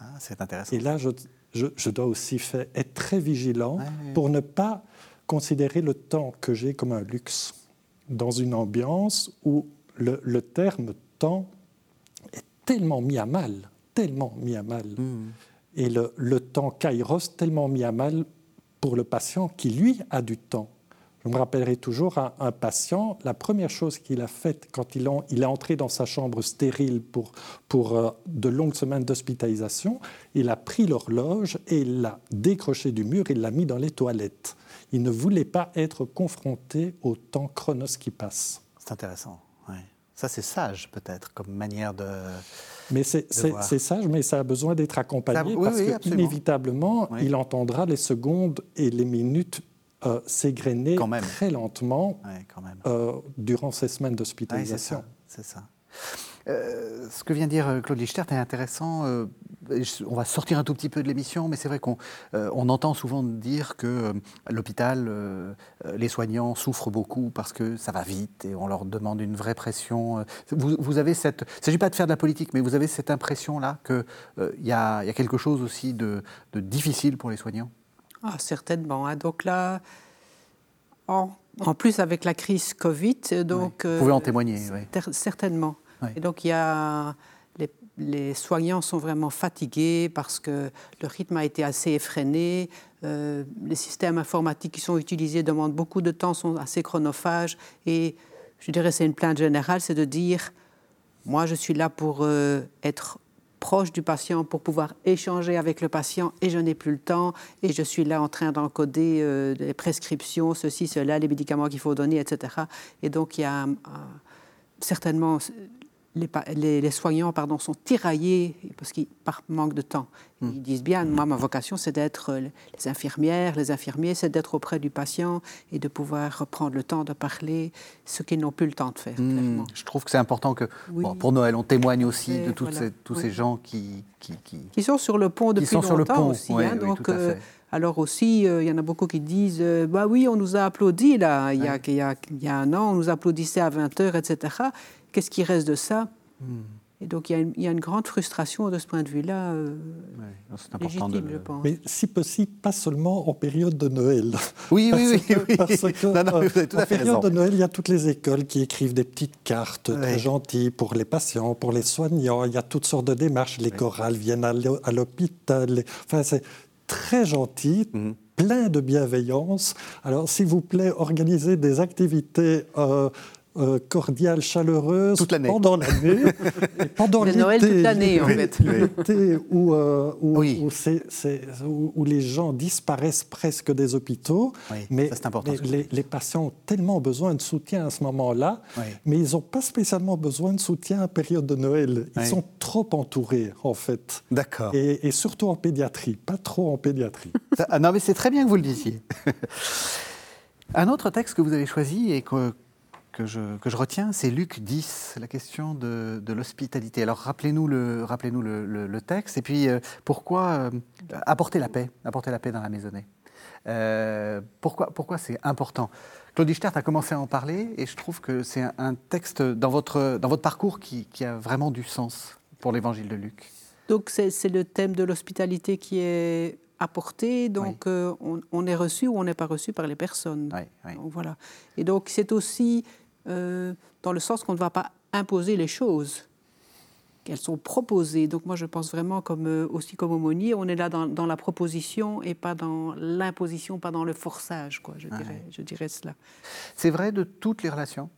ah, C'est intéressant. Et là, je, je, dois aussi faire, être très vigilant pour ne pas considérer le temps que j'ai comme un luxe dans une ambiance où le, le, terme temps est tellement mis à mal, tellement mis à mal. Hmm. Et le, le temps kairos tellement mis à mal pour le patient qui, lui, a du temps. Je me rappellerai toujours un, patient, la première chose qu'il a faite quand il, il, est entré dans sa chambre stérile pour, pour euh, de longues semaines d'hospitalisation, il a pris l'horloge et il l'a décroché du mur, il l'a mis dans les toilettes. Il ne voulait pas être confronté au temps chronos qui passe. C'est intéressant. Ça, c'est sage, peut-être, comme manière de. Mais c'est sage, mais ça a besoin d'être accompagné parce qu'inévitablement, il entendra les secondes et les minutes euh, s'égrener très lentement euh, durant ces semaines d'hospitalisation. c'est ça. Euh, ce que vient de dire Claude Lichtert est intéressant. on va sortir un tout petit peu de l'émission, mais c'est vrai qu'on on entend souvent dire que l'hôpital, les soignants souffrent beaucoup parce que ça va vite et on leur demande une vraie pression. Vous, avez cette. Il ne s'agit pas de faire de la politique, mais vous avez cette impression-là qu'il y, y, a quelque chose aussi de, de difficile pour les soignants? Ah, certainement. Hein. Donc là, en, plus avec la crise Covid, donc... Vous pouvez en témoigner, oui. Certainement. Et donc il y a... Les, les, soignants sont vraiment fatigués parce que le rythme a été assez effréné. Euh, les systèmes informatiques qui sont utilisés demandent beaucoup de temps, sont assez chronophages. Et je dirais c'est une plainte générale, c'est de dire, moi je suis là pour euh, être proche du patient pour pouvoir échanger avec le patient et je n'ai plus le temps et je suis là en train d'encoder euh, les prescriptions, ceci, cela, les médicaments qu'il faut donner, etc. Et donc il y a certainement les, les, soignants pardon, sont tiraillés parce qu'ils par manque de temps. Hmm. Ils disent bien, moi, ma vocation, c'est d'être euh, les infirmières, les infirmiers, c'est d'être auprès du patient et de pouvoir reprendre le temps de parler, ce qu'ils n'ont plus le temps de faire. Hmm. Je trouve que c'est important que, pour Noël, on témoigne aussi de toutes ces, tous ces gens qui qui, qui sont sur le pont depuis qui sont longtemps sur le pont. aussi. Hein, donc, euh, alors aussi, euh, il y en a beaucoup qui disent bah oui, on nous a applaudi là, il y, a, il, y a, il y a un an, on nous applaudissait à 20h, etc. Qu'est-ce qui reste de ça hmm. Et donc il y, a une, grande frustration de ce point de vue-là, euh, c'est important légitime, je pense. Mais si possible, pas seulement en période de Noël. Oui, oui, oui. Parce que, euh, en période de Noël, il y a toutes les écoles qui écrivent des petites cartes très gentilles pour les patients, pour les soignants. Il y a toutes sortes de démarches. Les chorales viennent à l'hôpital. Enfin, c'est très gentil. Mhm. plein de bienveillance. Alors, s'il vous plaît, organisez des activités euh, euh, cordiale, chaleureuse pendant l'année. pendant l'été. Noël toute l'année, en fait. L'été où, euh, où, où, les gens disparaissent presque des hôpitaux. mais les, patients ont tellement besoin de soutien à ce moment-là, mais ils n'ont pas spécialement besoin de soutien en période de Noël. Ils sont trop entourés, en fait. D'accord. Et, et, surtout en pédiatrie, pas trop en pédiatrie. ah non, mais c'est très bien que vous le disiez. Un autre texte que vous avez choisi et que, que je, que je retiens, c'est Luc 10, la question de, de l'hospitalité. Alors rappelez-nous le, rappelez le, le, texte et puis euh, pourquoi euh, apporter la paix, apporter la paix dans la maisonnée. Euh, pourquoi pourquoi c'est important? Claudie Stert a commencé à en parler et je trouve que c'est un, texte dans votre, dans votre parcours qui, qui a vraiment du sens pour l'évangile de Luc. Donc c'est le thème de l'hospitalité qui est apporté, donc on, on, est reçu ou on n'est pas reçu par les personnes. Donc, voilà. Et donc c'est aussi euh, dans le sens qu'on ne va pas imposer les choses, qu'elles sont proposées. Donc moi, je pense vraiment comme, euh, aussi comme aumônier, on est là dans, la proposition et pas dans l'imposition, pas dans le forçage, quoi, je, dirais, je dirais cela. C'est vrai de toutes les relations?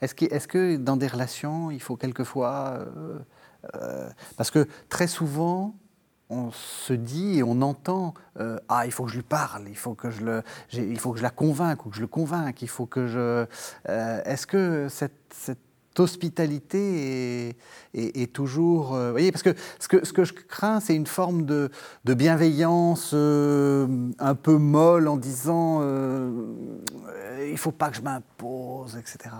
Est-ce que, est que, dans des relations, il faut quelquefois... Euh, parce que très souvent, on se dit et on entend euh, ah il faut que je lui parle, il faut que je le, il faut que je la convainque ou que je le convainque, il faut que je. Euh, est-ce que cette, hospitalité est, toujours, euh, vous voyez, parce que ce que, ce que je crains, c'est une forme de, de bienveillance un peu molle en disant il faut pas que je m'impose, etc.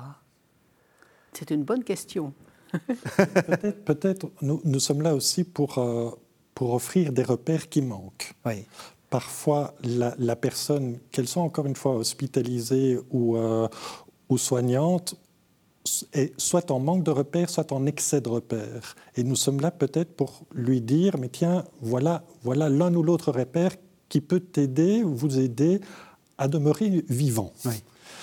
C'est une bonne question. peut-être, peut-être nous, nous, sommes là aussi pour pour offrir des repères qui manquent. Parfois, la, personne, qu'elle soit encore une fois hospitalisée ou, euh, ou soignante, est soit en manque de repères, soit en excès de repères. Et nous sommes là peut-être pour lui dire, mais tiens, voilà, voilà l'un ou l'autre repère qui peut t'aider ou vous aider à demeurer vivant. Oui,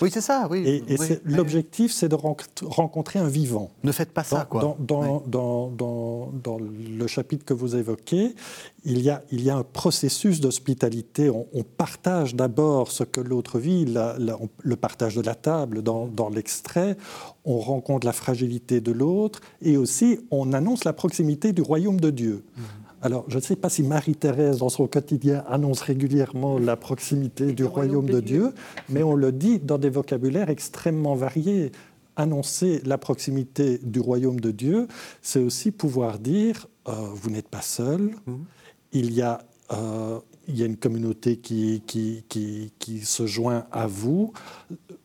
c'est ça, oui. Et, l'objectif, c'est de rencontrer un vivant. Ne faites pas ça, quoi. Dans, dans, le chapitre que vous évoquez, il y a, il y a un processus d'hospitalité. On, partage d'abord ce que l'autre vit, le partage de la table dans, l'extrait, on rencontre la fragilité de l'autre, et aussi on annonce la proximité du royaume de Dieu. Mmh. Alors, je ne sais pas si Marie-Thérèse, dans son quotidien, annonce régulièrement la proximité du royaume de Dieu, mais on le dit dans des vocabulaires extrêmement variés. Annoncer la proximité du royaume de Dieu, c'est aussi pouvoir dire, euh, vous n'êtes pas seul, mmh. il y a euh, il y a une communauté qui, qui, qui, se joint à vous,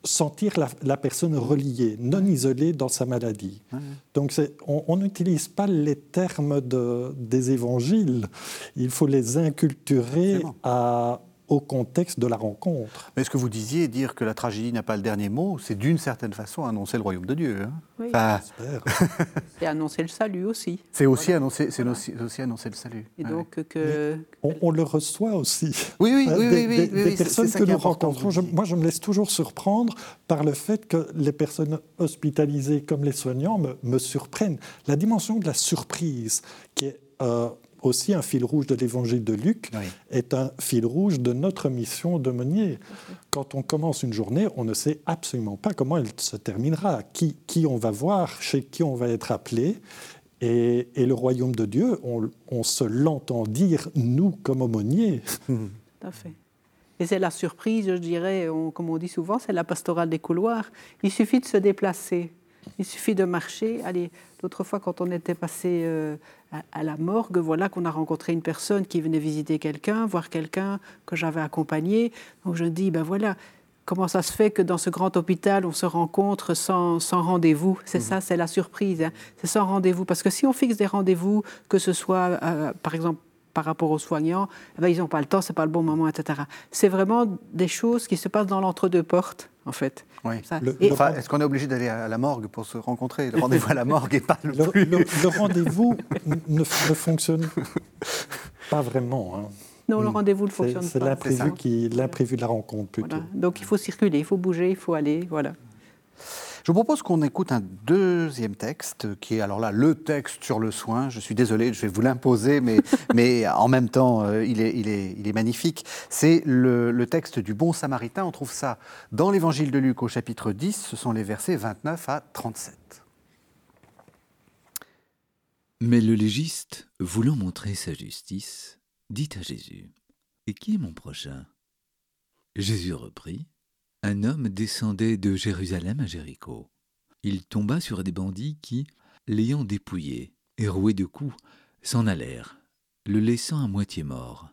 sentir la, personne reliée, non isolée dans sa maladie. Donc on n'utilise pas les termes de, des évangiles, il faut les inculturer à, au contexte de la rencontre. Mais ce que vous disiez, dire que la tragédie n'a pas le dernier mot, c'est d'une certaine façon annoncer le royaume de Dieu. Hein? Oui. Enfin, C'est annoncer le salut aussi. c'est aussi, annoncer, c'est aussi, aussi annoncer le salut. Et Ouais. donc que... On, on le reçoit aussi. Oui, oui, oui, des, oui, oui, des- oui, des oui, c'est- personnes que nous rencontrons. Je- moi, je me laisse toujours surprendre par le fait que les personnes hospitalisées comme les soignants me, me surprennent. La dimension de la surprise, qui est euh, aussi un fil rouge de l'évangile de Luc, Oui. est un fil rouge de notre mission d'aumônier. Quand on commence une journée, on ne sait absolument pas comment elle se terminera, qui, qui on va voir, chez qui on va être appelé. Et, et le royaume de Dieu, on, on se l'entend dire, nous, comme aumôniers. Tout à fait. Et c'est la surprise, je dirais, on- comme on dit souvent, c'est la pastorale des couloirs. Il suffit de se déplacer, il suffit de marcher. Allez, l'autre fois, quand on était passé euh, à, la morgue, voilà qu'on a rencontré une personne qui venait visiter quelqu'un, voir quelqu'un que j'avais accompagné. Donc je me dis, ben voilà, comment ça se fait que dans ce grand hôpital, on se rencontre sans, sans rendez-vous? C'est ça, c'est la surprise. hein. C'est sans rendez-vous. Parce que si on fixe des rendez-vous, que ce soit, euh, par exemple, par rapport aux soignants, eh ben, ils n'ont pas le temps, c'est pas le bon moment, etc. C'est vraiment des choses qui se passent dans l'entre-deux portes, en fait. Oui. Enfin, est-ce qu'on est obligé d'aller à la morgue pour se rencontrer? Le rendez-vous à la morgue n'est pas le, Le, plus... le- le rendez-vous ne, ne fonctionne pas vraiment. hein. non, le rendez-vous ne fonctionne pas. C'est l'imprévu qui- l'imprévu de la rencontre plutôt. Voilà. Donc il faut circuler, il faut bouger, il faut aller, voilà. Je vous propose qu'on écoute un deuxième texte, qui est alors là le texte sur le soin. Je suis désolé, je vais vous l'imposer, mais, mais en même temps, euh, il, est, il, est, il est magnifique. C'est le, le texte du Bon Samaritain. On trouve ça dans l'Évangile de Luc au chapitre 10. Ce sont les versets 29 à 37. Mais le légiste, voulant montrer sa justice, dit à Jésus Et qui est mon prochain? Jésus reprit Un homme descendait de Jérusalem à Jéricho. Il tomba sur des bandits qui, l'ayant dépouillé et roué de coups, s'en allèrent, le laissant à moitié mort.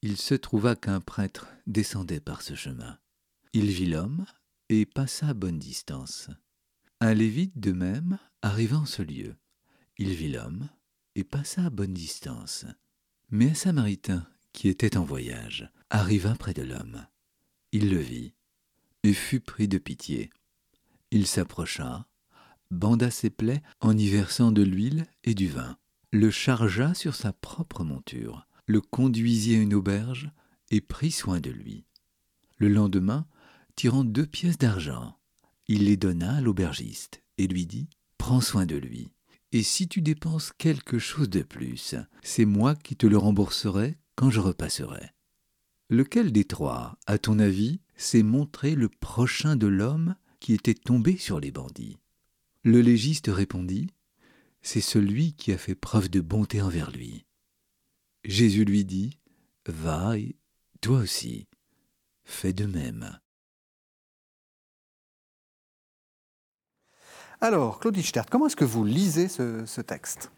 Il se trouva qu'un prêtre descendait par ce chemin. Il vit l'homme et passa à bonne distance. Un lévite de même arriva en ce lieu. Il vit l'homme et passa à bonne distance. Mais un Samaritain, qui était en voyage, arriva près de l'homme. Il le vit et fut pris de pitié. Il s'approcha, banda ses plaies en y versant de l'huile et du vin, le chargea sur sa propre monture, le conduisit à une auberge et prit soin de lui. Le lendemain, tirant deux pièces d'argent, il les donna à l'aubergiste et lui dit Prends soin de lui. Et si tu dépenses quelque chose de plus, c'est moi qui te le rembourserai quand je repasserai. Lequel des trois, à ton avis, s'est montré le prochain de l'homme qui était tombé sur les bandits Le légiste répondit C'est celui qui a fait preuve de bonté envers lui. Jésus lui dit Va et toi aussi, fais de même. Alors, Claude Hichtert, comment est-ce que vous lisez ce, ce texte?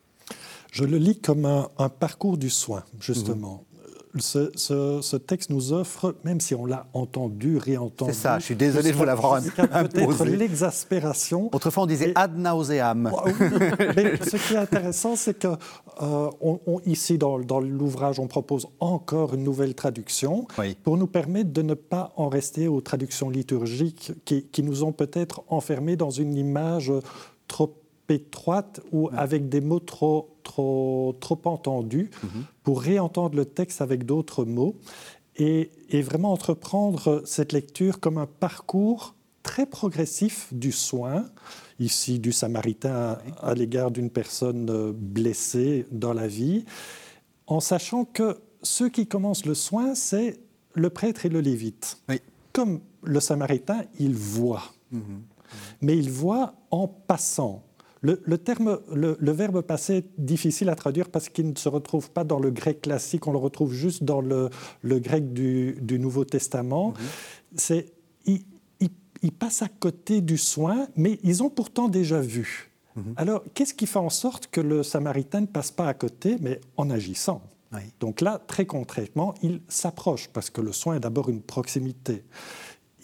Je le lis comme un, un parcours du soin, justement. Ce, ce- ce texte nous offre, même si on l'a entendu, réentendu. C'est ça, je suis désolé de vous l'avoir peut-être l'exaspération. Autrefois, on disait Et- ad nauseam. Mais ce qui est intéressant, c'est que euh, on- on- ici dans, dans l'ouvrage, on propose encore une nouvelle traduction Oui. pour nous permettre de ne pas en rester aux traductions liturgiques qui, qui nous ont peut-être enfermés dans une image trop étroite ou avec des mots trop, trop, trop entendus pour réentendre le texte avec d'autres mots et, et vraiment entreprendre cette lecture comme un parcours très progressif du soin, ici du samaritain à, à l'égard d'une personne euh, blessée dans la vie, en sachant que ceux qui commencent le soin, c'est le prêtre et le lévite. Oui. Comme le samaritain, il voit, mais il voit en passant. Le, le terme, le, le verbe passer est difficile à traduire parce qu'il ne se retrouve pas dans le grec classique, on le retrouve juste dans le, grec du, du Nouveau Testament. C'est il passe à côté du soin, mais ils ont pourtant déjà vu. Alors, qu'est-ce qui fait en sorte que le Samaritain ne passe pas à côté, mais en agissant? Oui. donc là, très concrètement, il s'approche, parce que le soin est d'abord une proximité.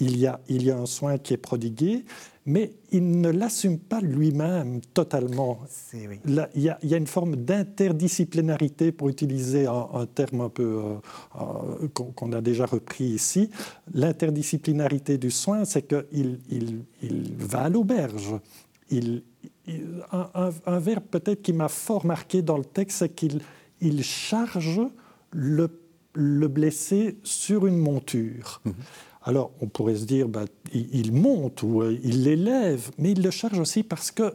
Il y, a, il y a un soin qui est prodigué, mais il ne l'assume pas lui-même totalement. Oui. il, y a, il, y a, une forme d'interdisciplinarité, pour utiliser un, terme un peu euh, euh, qu'on a déjà repris ici. L'interdisciplinarité du soin, c'est qu'il il, il, va à l'auberge. Il, un, un, verbe peut-être qui m'a fort marqué dans le texte, c'est qu'il charge le, le, blessé sur une monture. Mmh. Alors, on pourrait se dire, bah, il, monte ou euh, il l'élève, mais il le charge aussi parce que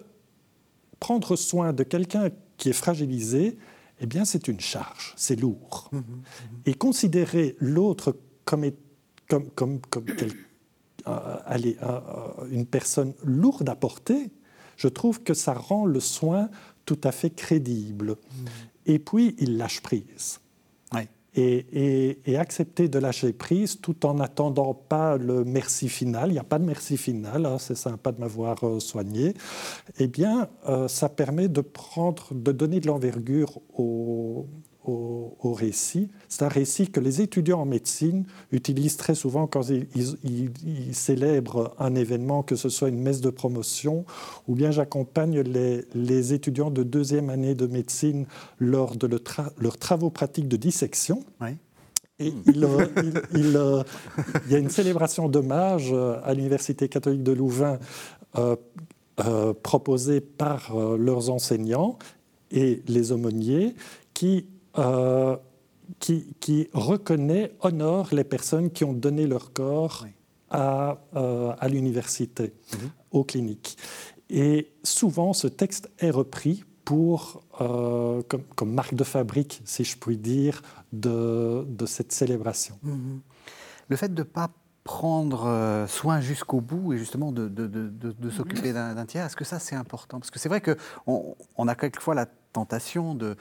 prendre soin de quelqu'un qui est fragilisé, eh bien, c'est une charge, c'est lourd. Mmh, mmh, mmh. Et considérer l'autre comme, comme, comme, comme euh, allez, euh, une personne lourde à porter, je trouve que ça rend le soin tout à fait crédible. Et puis, il lâche prise et, accepter de lâcher prise tout en n'attendant pas le merci final. Il n'y a pas de merci final, hein, c'est sympa de m'avoir euh, soigné. Eh bien, euh, ça permet de prendre, de donner de l'envergure au, au, récit. C'est un récit que les étudiants en médecine utilisent très souvent quand ils, célèbrent un événement, que ce soit une messe de promotion, ou bien j'accompagne les, étudiants de deuxième année de médecine lors de leurs travaux pratiques de dissection. Et il, euh, euh, il, y a une célébration d'hommage euh, à l'Université catholique de Louvain proposée par leurs enseignants et les aumôniers qui euh, qui, reconnaît, honore les personnes qui ont donné leur corps à, euh, à l'université, mhm. aux cliniques. Et souvent, ce texte est repris pour, euh, comme, comme, marque de fabrique, si je puis dire, de, de cette célébration. Mhm. Le fait de ne pas prendre soin jusqu'au bout et justement de, de, de s'occuper d'un tiers, est-ce que ça c'est important? Parce que c'est vrai qu'on on a quelquefois la tentation de,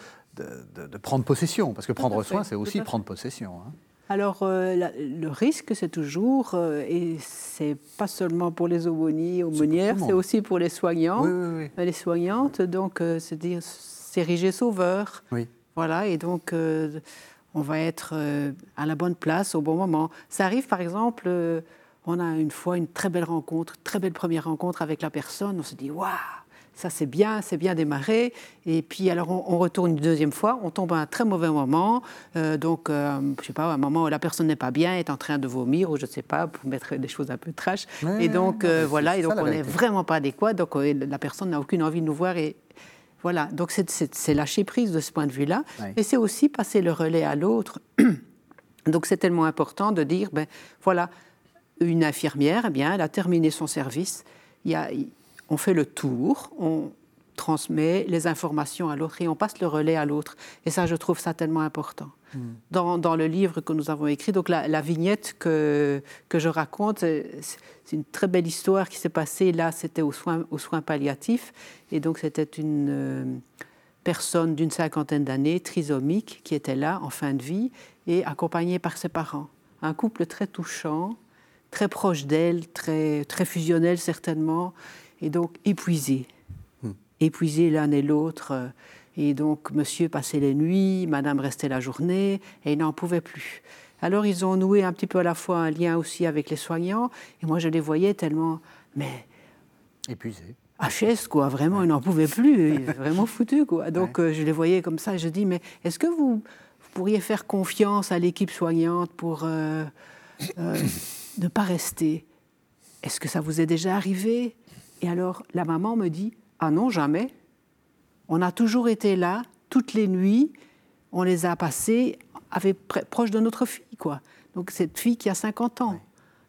de, prendre possession, parce que prendre soin, c'est aussi prendre possession. Hein. Alors, euh, le risque, c'est toujours, euh, et c'est pas seulement pour les aumôniers, aumônières, c'est aussi pour les soignants, euh, les soignantes, donc c'est dire s'ériger sauveur. Voilà, et donc on va être à la bonne place au bon moment. Ça arrive, par exemple, on a une fois une très belle rencontre, très belle première rencontre avec la personne, on se dit, waouh ça c'est bien, c'est bien démarré. Et puis alors on, retourne une deuxième fois, on tombe à un très mauvais moment. Euh, donc, euh, je sais pas, un moment où la personne n'est pas bien, est en train de vomir, ou je ne sais pas, pour mettre des choses un peu trash. et donc euh, voilà, et donc on n'est vraiment pas adéquat. Donc la personne n'a aucune envie de nous voir et voilà. Donc c'est lâcher prise de ce point de vue-là. Et c'est aussi passer le relais à l'autre. donc c'est tellement important de dire, ben voilà, une infirmière, eh bien, elle a terminé son service. Il y a, on fait le tour, on transmet les informations à l'autre et on passe le relais à l'autre. Et ça, je trouve ça tellement important. Hmm. Dans, le livre que nous avons écrit, donc la, vignette que, que je raconte, c'est une très belle histoire qui s'est passée. Là, c'était aux soins, aux soins palliatifs. Et donc, c'était une euh, personne d'une cinquantaine d'années, trisomique, qui était là en fin de vie et accompagnée par ses parents. Un couple très touchant, très proche d'elle, très, très fusionnel certainement et donc épuisés. Hmm. Épuisés l'un et l'autre. Et donc, monsieur passait les nuits, madame restait la journée, et il n'en pouvait plus. Alors, ils ont noué un petit peu à la fois un lien aussi avec les soignants, et moi, je les voyais tellement, mais... Épuisés. HS, quoi, vraiment, ils n'en pouvaient plus, vraiment foutus, quoi. Donc, euh, je les voyais comme ça, et je dis, mais est-ce que vous, pourriez faire confiance à l'équipe soignante pour euh, euh, ne pas rester? Est-ce que ça vous est déjà arrivé? Et alors la maman me dit Ah non, jamais. On a toujours été là, toutes les nuits, on les a passées avec, proche de notre fille, quoi. Donc cette fille qui a 50 ans.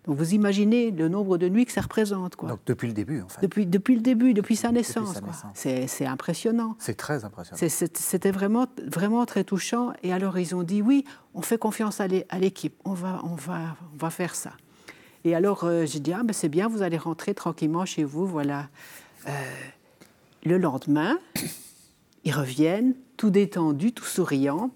Donc vous imaginez le nombre de nuits que ça représente. Quoi. Donc depuis le début, en fait. Depuis, depuis le début, depuis sa naissance. C'est impressionnant. C'est très impressionnant. C'était vraiment, vraiment très touchant. Et alors ils ont dit oui, on fait confiance à l'équipe, on va, on, va, on va faire ça. Et alors, euh, j'ai dit, ah, ben, c'est bien, vous allez rentrer tranquillement chez vous, voilà. Euh, le lendemain, ils reviennent, tout détendu, tout souriant.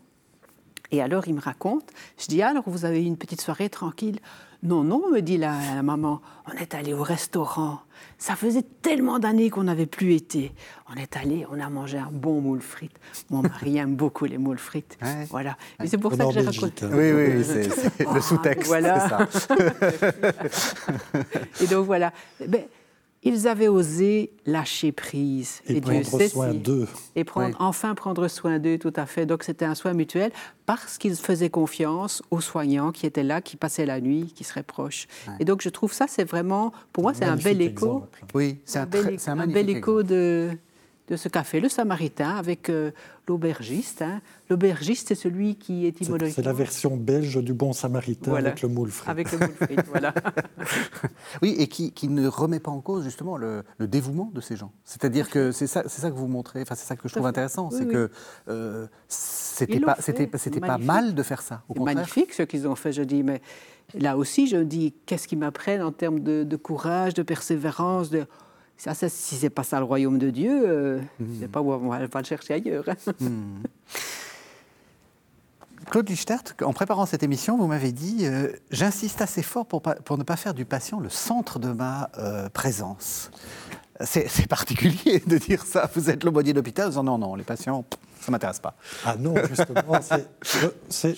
Et alors, ils me racontent, je dis, ah, alors, vous avez eu une petite soirée tranquille non, non, me dit la, maman, on est allé au restaurant. Ça faisait tellement d'années qu'on n'avait plus été. On est allé, on a mangé un bon moule frites. Mon mari aime beaucoup les moules frites. Voilà. Et c'est pour ça que j'ai raconté. Hein. Oui, oui, c'est le sous-texte. Voilà. Ça. Et donc voilà. Ils avaient osé lâcher prise. Et, prendre soin d'eux. Et prendre, enfin prendre soin d'eux, tout à fait. Donc c'était un soin mutuel parce qu'ils faisaient confiance aux soignants qui étaient là, qui passaient la nuit, qui seraient proches. Et donc je trouve ça, c'est vraiment, pour moi, c'est un bel écho. Oui, c'est un, un, bel écho de, de ce qu'a fait le Samaritain avec euh, l'aubergiste. Hein. L'aubergiste, c'est celui qui est C'est la version belge du bon Samaritain avec le moule frit. Avec le moule frit, voilà. oui, et qui, ne remet pas en cause justement le, dévouement de ces gens. C'est-à-dire que c'est ça, ça que vous montrez. Enfin, c'est ça que je trouve intéressant, c'est que euh, c'était pas, c'était, c'était pas mal de faire ça. Au magnifique ce qu'ils ont fait. Je dis, mais là aussi, je dis, qu'est-ce qu'ils m'apprennent en termes de, de courage, de persévérance, de ça, ça, si c'est pas ça le royaume de Dieu, euh, mmh. c'est pas où on va, le chercher ailleurs. Hein. Hmm. Claude Lichtert, en préparant cette émission, vous m'avez dit euh, J'insiste assez fort pour, pour, ne pas faire du patient le centre de ma euh, présence. C'est particulier de dire ça. Vous êtes l'aumônier d'hôpital, disant non, non, les patients, ça m'intéresse pas. Ah non, justement, c'est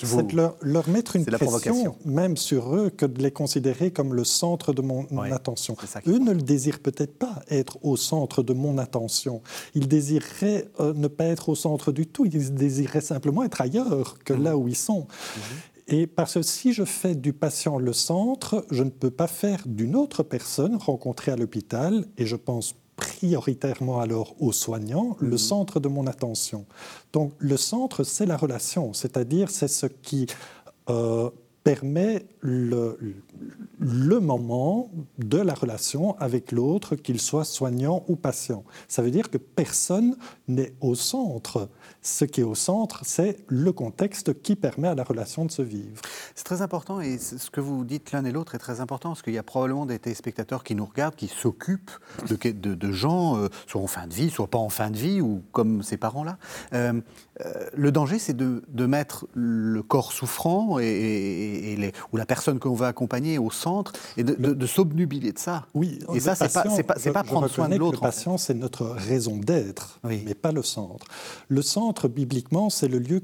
leur, mettre une pression, même sur eux, que de les considérer comme le centre de mon, attention. Eux ne le désirent peut-être pas, être au centre de mon attention. Ils désireraient euh, ne pas être au centre du tout. Ils désireraient simplement être ailleurs que mmh. là où ils sont. Mmh. Et parce que si je fais du patient le centre, je ne peux pas faire d'une autre personne rencontrée à l'hôpital, et je pense prioritairement alors aux soignants, le mhm. centre de mon attention. Donc le centre, c'est la relation, c'est-à-dire c'est ce qui euh, permet le, moment de la relation avec l'autre, qu'il soit soignant ou patient. Ça veut dire que personne n'est au centre. Ce qui est au centre, c'est le contexte qui permet à la relation de se vivre. C'est très important et ce que vous dites l'un et l'autre est très important parce qu'il y a probablement des téléspectateurs qui nous regardent, qui s'occupent de, de, gens, euh, soit en fin de vie, soit pas en fin de vie, ou comme ces parents-là. Euh, euh, le danger, c'est de, mettre le corps souffrant et, les, ou la personne qu'on veut accompagner au centre et de, s'obnubiler de ça. Oui, et ça, c'est pas, pas, pas prendre soin de l'autre. Le patient, c'est notre raison d'être, mais pas le centre. Le centre, bibliquement, c'est le lieu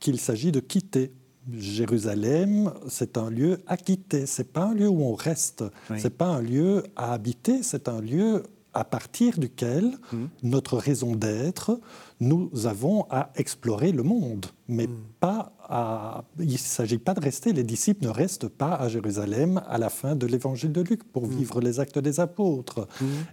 qu'il s'agit de quitter. Jérusalem, c'est un lieu à quitter. C'est pas un lieu où on reste. C'est pas un lieu à habiter. C'est un lieu à partir duquel mmh. notre raison d'être, nous avons à explorer le monde, mais mmh. pas à... Il ne s'agit pas de rester, les disciples ne restent pas à Jérusalem à la fin de l'évangile de Luc pour mmh. vivre les actes des apôtres.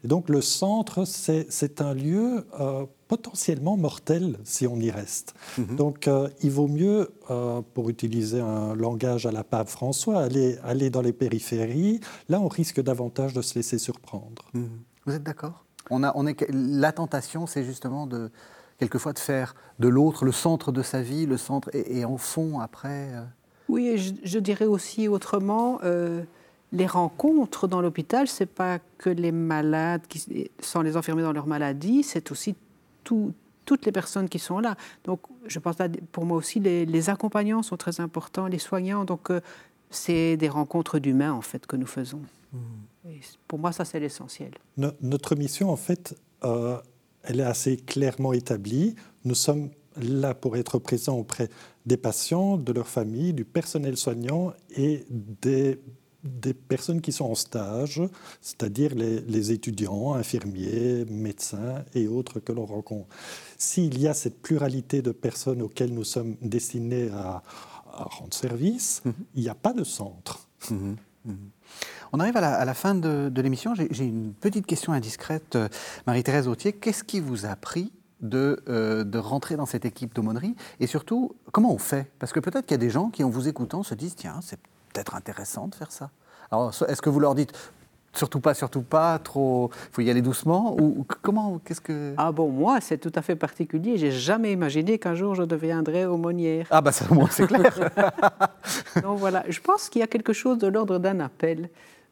Et donc le centre, c'est un lieu euh, potentiellement mortel si on y reste. Donc euh, il vaut mieux, euh, pour utiliser un langage à la pape François, aller, aller dans les périphéries. Là, on risque davantage de se laisser surprendre. Vous êtes d'accord? On a, on est, La tentation, c'est justement de, quelquefois de faire de l'autre le centre de sa vie, le centre, et, en fond, après. Euh, oui, je, dirais aussi autrement, euh, les rencontres dans l'hôpital, c'est pas que les malades qui sont les enfermés dans leur maladie, c'est aussi toutes les personnes qui sont là. Donc, je pense pour moi aussi, les, accompagnants sont très importants, les soignants. Donc, euh, c'est des rencontres d'humains en fait que nous faisons. Mmh pour moi, ça, c'est l'essentiel. notre mission, en fait, euh, elle est assez clairement établie. Nous sommes là pour être présents auprès des patients, de leurs familles, du personnel soignant et des, des personnes qui sont en stage, c'est-à-dire les, étudiants, infirmiers, médecins et autres que l'on rencontre. S'il y a cette pluralité de personnes auxquelles nous sommes destinés à, rendre service, mm-hmm. il n'y a pas de centre. Mm-hmm. Mm-hmm. On arrive à la, fin de, l'émission. J'ai une petite question indiscrète. Euh, Marie-Thérèse Autier, qu'est-ce qui vous a pris de, euh, de, rentrer dans cette équipe d'aumônerie? Et surtout, comment on fait? Parce que peut-être qu'il y a des gens qui, en vous écoutant, se disent tiens, c'est peut-être intéressant de faire ça. Alors, est-ce que vous leur dites Surtout pas, surtout pas, trop. Il faut y aller doucement ou comment Qu'est-ce que Ah bon, moi, c'est tout à fait particulier. J'ai jamais imaginé qu'un jour je deviendrais aumônière. Ah bah ça, moi, c'est clair. Donc voilà, je pense qu'il y a quelque chose de l'ordre d'un appel.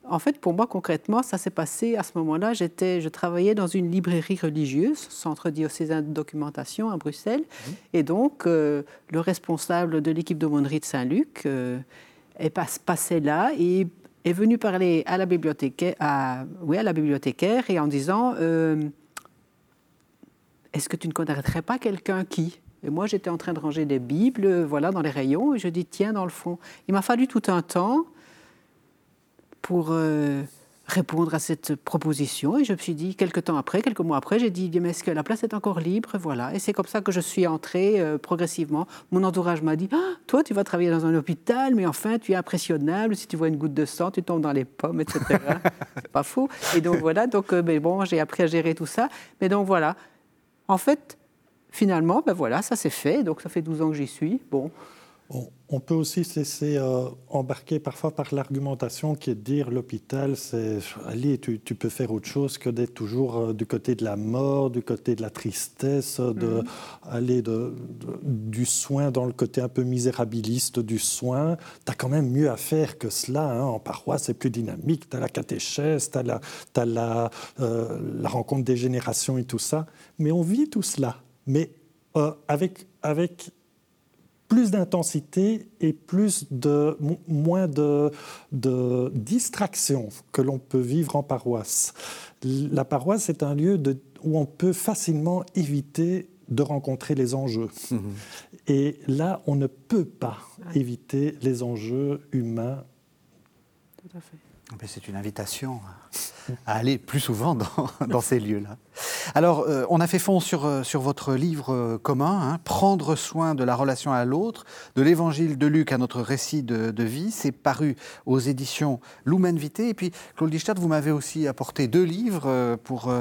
En fait, pour moi, concrètement, ça s'est passé à ce moment-là. J'étais, je travaillais dans une librairie religieuse, centre diocésain de documentation à Bruxelles. Mhm. Et donc, euh, le responsable de l'équipe d'aumônerie de Saint-Luc euh, est passé là et est venu parler à la bibliothécaire, à, la bibliothécaire et en disant euh, Est-ce que tu ne connaîtrais pas quelqu'un qui? Et moi, j'étais en train de ranger des Bibles, voilà, dans les rayons, et je dis, tiens, dans le fond. Il m'a fallu tout un temps pour euh, répondre à cette proposition. Et je me suis dit, quelques temps après, quelques mois après, j'ai dit, mais est-ce que la place est encore libre? Voilà. Et c'est comme ça que je suis entrée euh, progressivement. Mon entourage m'a dit, ah, toi, tu vas travailler dans un hôpital, mais enfin, tu es impressionnable. Si tu vois une goutte de sang, tu tombes dans les pommes, etc. c'est pas fou. Et donc voilà, donc, euh, mais bon, j'ai appris à gérer tout ça. Mais donc voilà. En fait, finalement, ben voilà, ça s'est fait. Donc ça fait 12 ans que j'y suis. Bon. On, peut aussi se laisser euh, embarquer parfois par l'argumentation qui est de dire l'hôpital, c'est allez, tu, peux faire autre chose que d'être toujours euh, du côté de la mort, du côté de la tristesse, de, mhm. aller de, du soin dans le côté un peu misérabiliste du soin. Tu as quand même mieux à faire que cela. Hein. En paroisse, c'est plus dynamique. Tu as la catéchèse, tu as, la, as la, euh, la rencontre des générations et tout ça. Mais on vit tout cela. Mais avec, avec plus d'intensité et plus de, moins de, de distraction que l'on peut vivre en paroisse. La paroisse est un lieu de, où on peut facilement éviter de rencontrer les enjeux. Mmh. Et là, on ne peut pas éviter les enjeux humains. Tout à fait. C'est une invitation à aller plus souvent dans, ces lieux-là. Alors, euh, on a fait fond sur, euh, votre livre euh, commun, hein, Prendre soin de la relation à l'autre, de l'évangile de Luc à notre récit de, vie. C'est paru aux éditions Lumen Vitae. Et puis, Claude Dichtert, vous m'avez aussi apporté deux livres pour,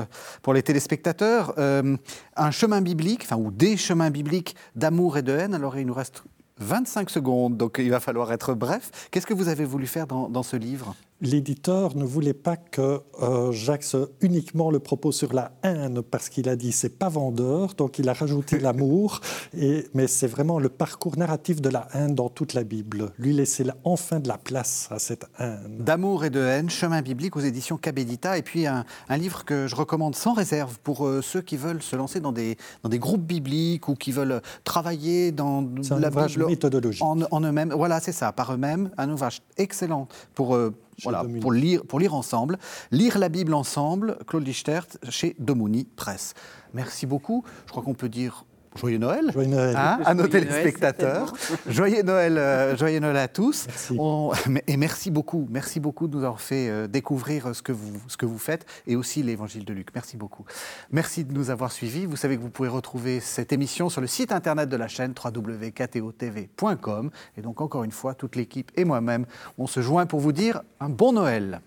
pour les téléspectateurs. un chemin biblique, enfin, ou des chemins bibliques d'amour et de haine. Alors, il nous reste 25 secondes, donc il va falloir être bref. Qu'est-ce que vous avez voulu faire dans ce livre? L'éditeur ne voulait pas que euh, j'axe uniquement le propos sur la haine parce qu'il a dit c'est pas vendeur, donc il a rajouté l'amour. mais c'est vraiment le parcours narratif de la haine dans toute la Bible. Lui laisser enfin de la place à cette haine. D'amour et de haine, chemin biblique aux éditions Cabedita, et puis un, livre que je recommande sans réserve pour euh, ceux qui veulent se lancer dans des, dans des groupes bibliques ou qui veulent travailler dans la Bible méthodologique. en, eux-mêmes. Voilà, c'est ça, par eux-mêmes. Un ouvrage excellent pour euh, voilà, pour lire, pour lire ensemble. Lire la Bible ensemble, Claude Lichtert, chez Domoni Presse. Merci beaucoup. Je crois qu'on peut dire Joyeux Noël, hein, à nos téléspectateurs. joyeux, Noël, euh, joyeux Noël à tous. et merci beaucoup, merci beaucoup de nous avoir fait euh, découvrir ce que, vous, ce que vous faites et aussi l'évangile de Luc. Merci beaucoup. Merci de nous avoir suivis. Vous savez que vous pouvez retrouver cette émission sur le site internet de la chaîne www.ktotv.com. Et donc, encore une fois, toute l'équipe et moi-même, on se joint pour vous dire un bon Noël.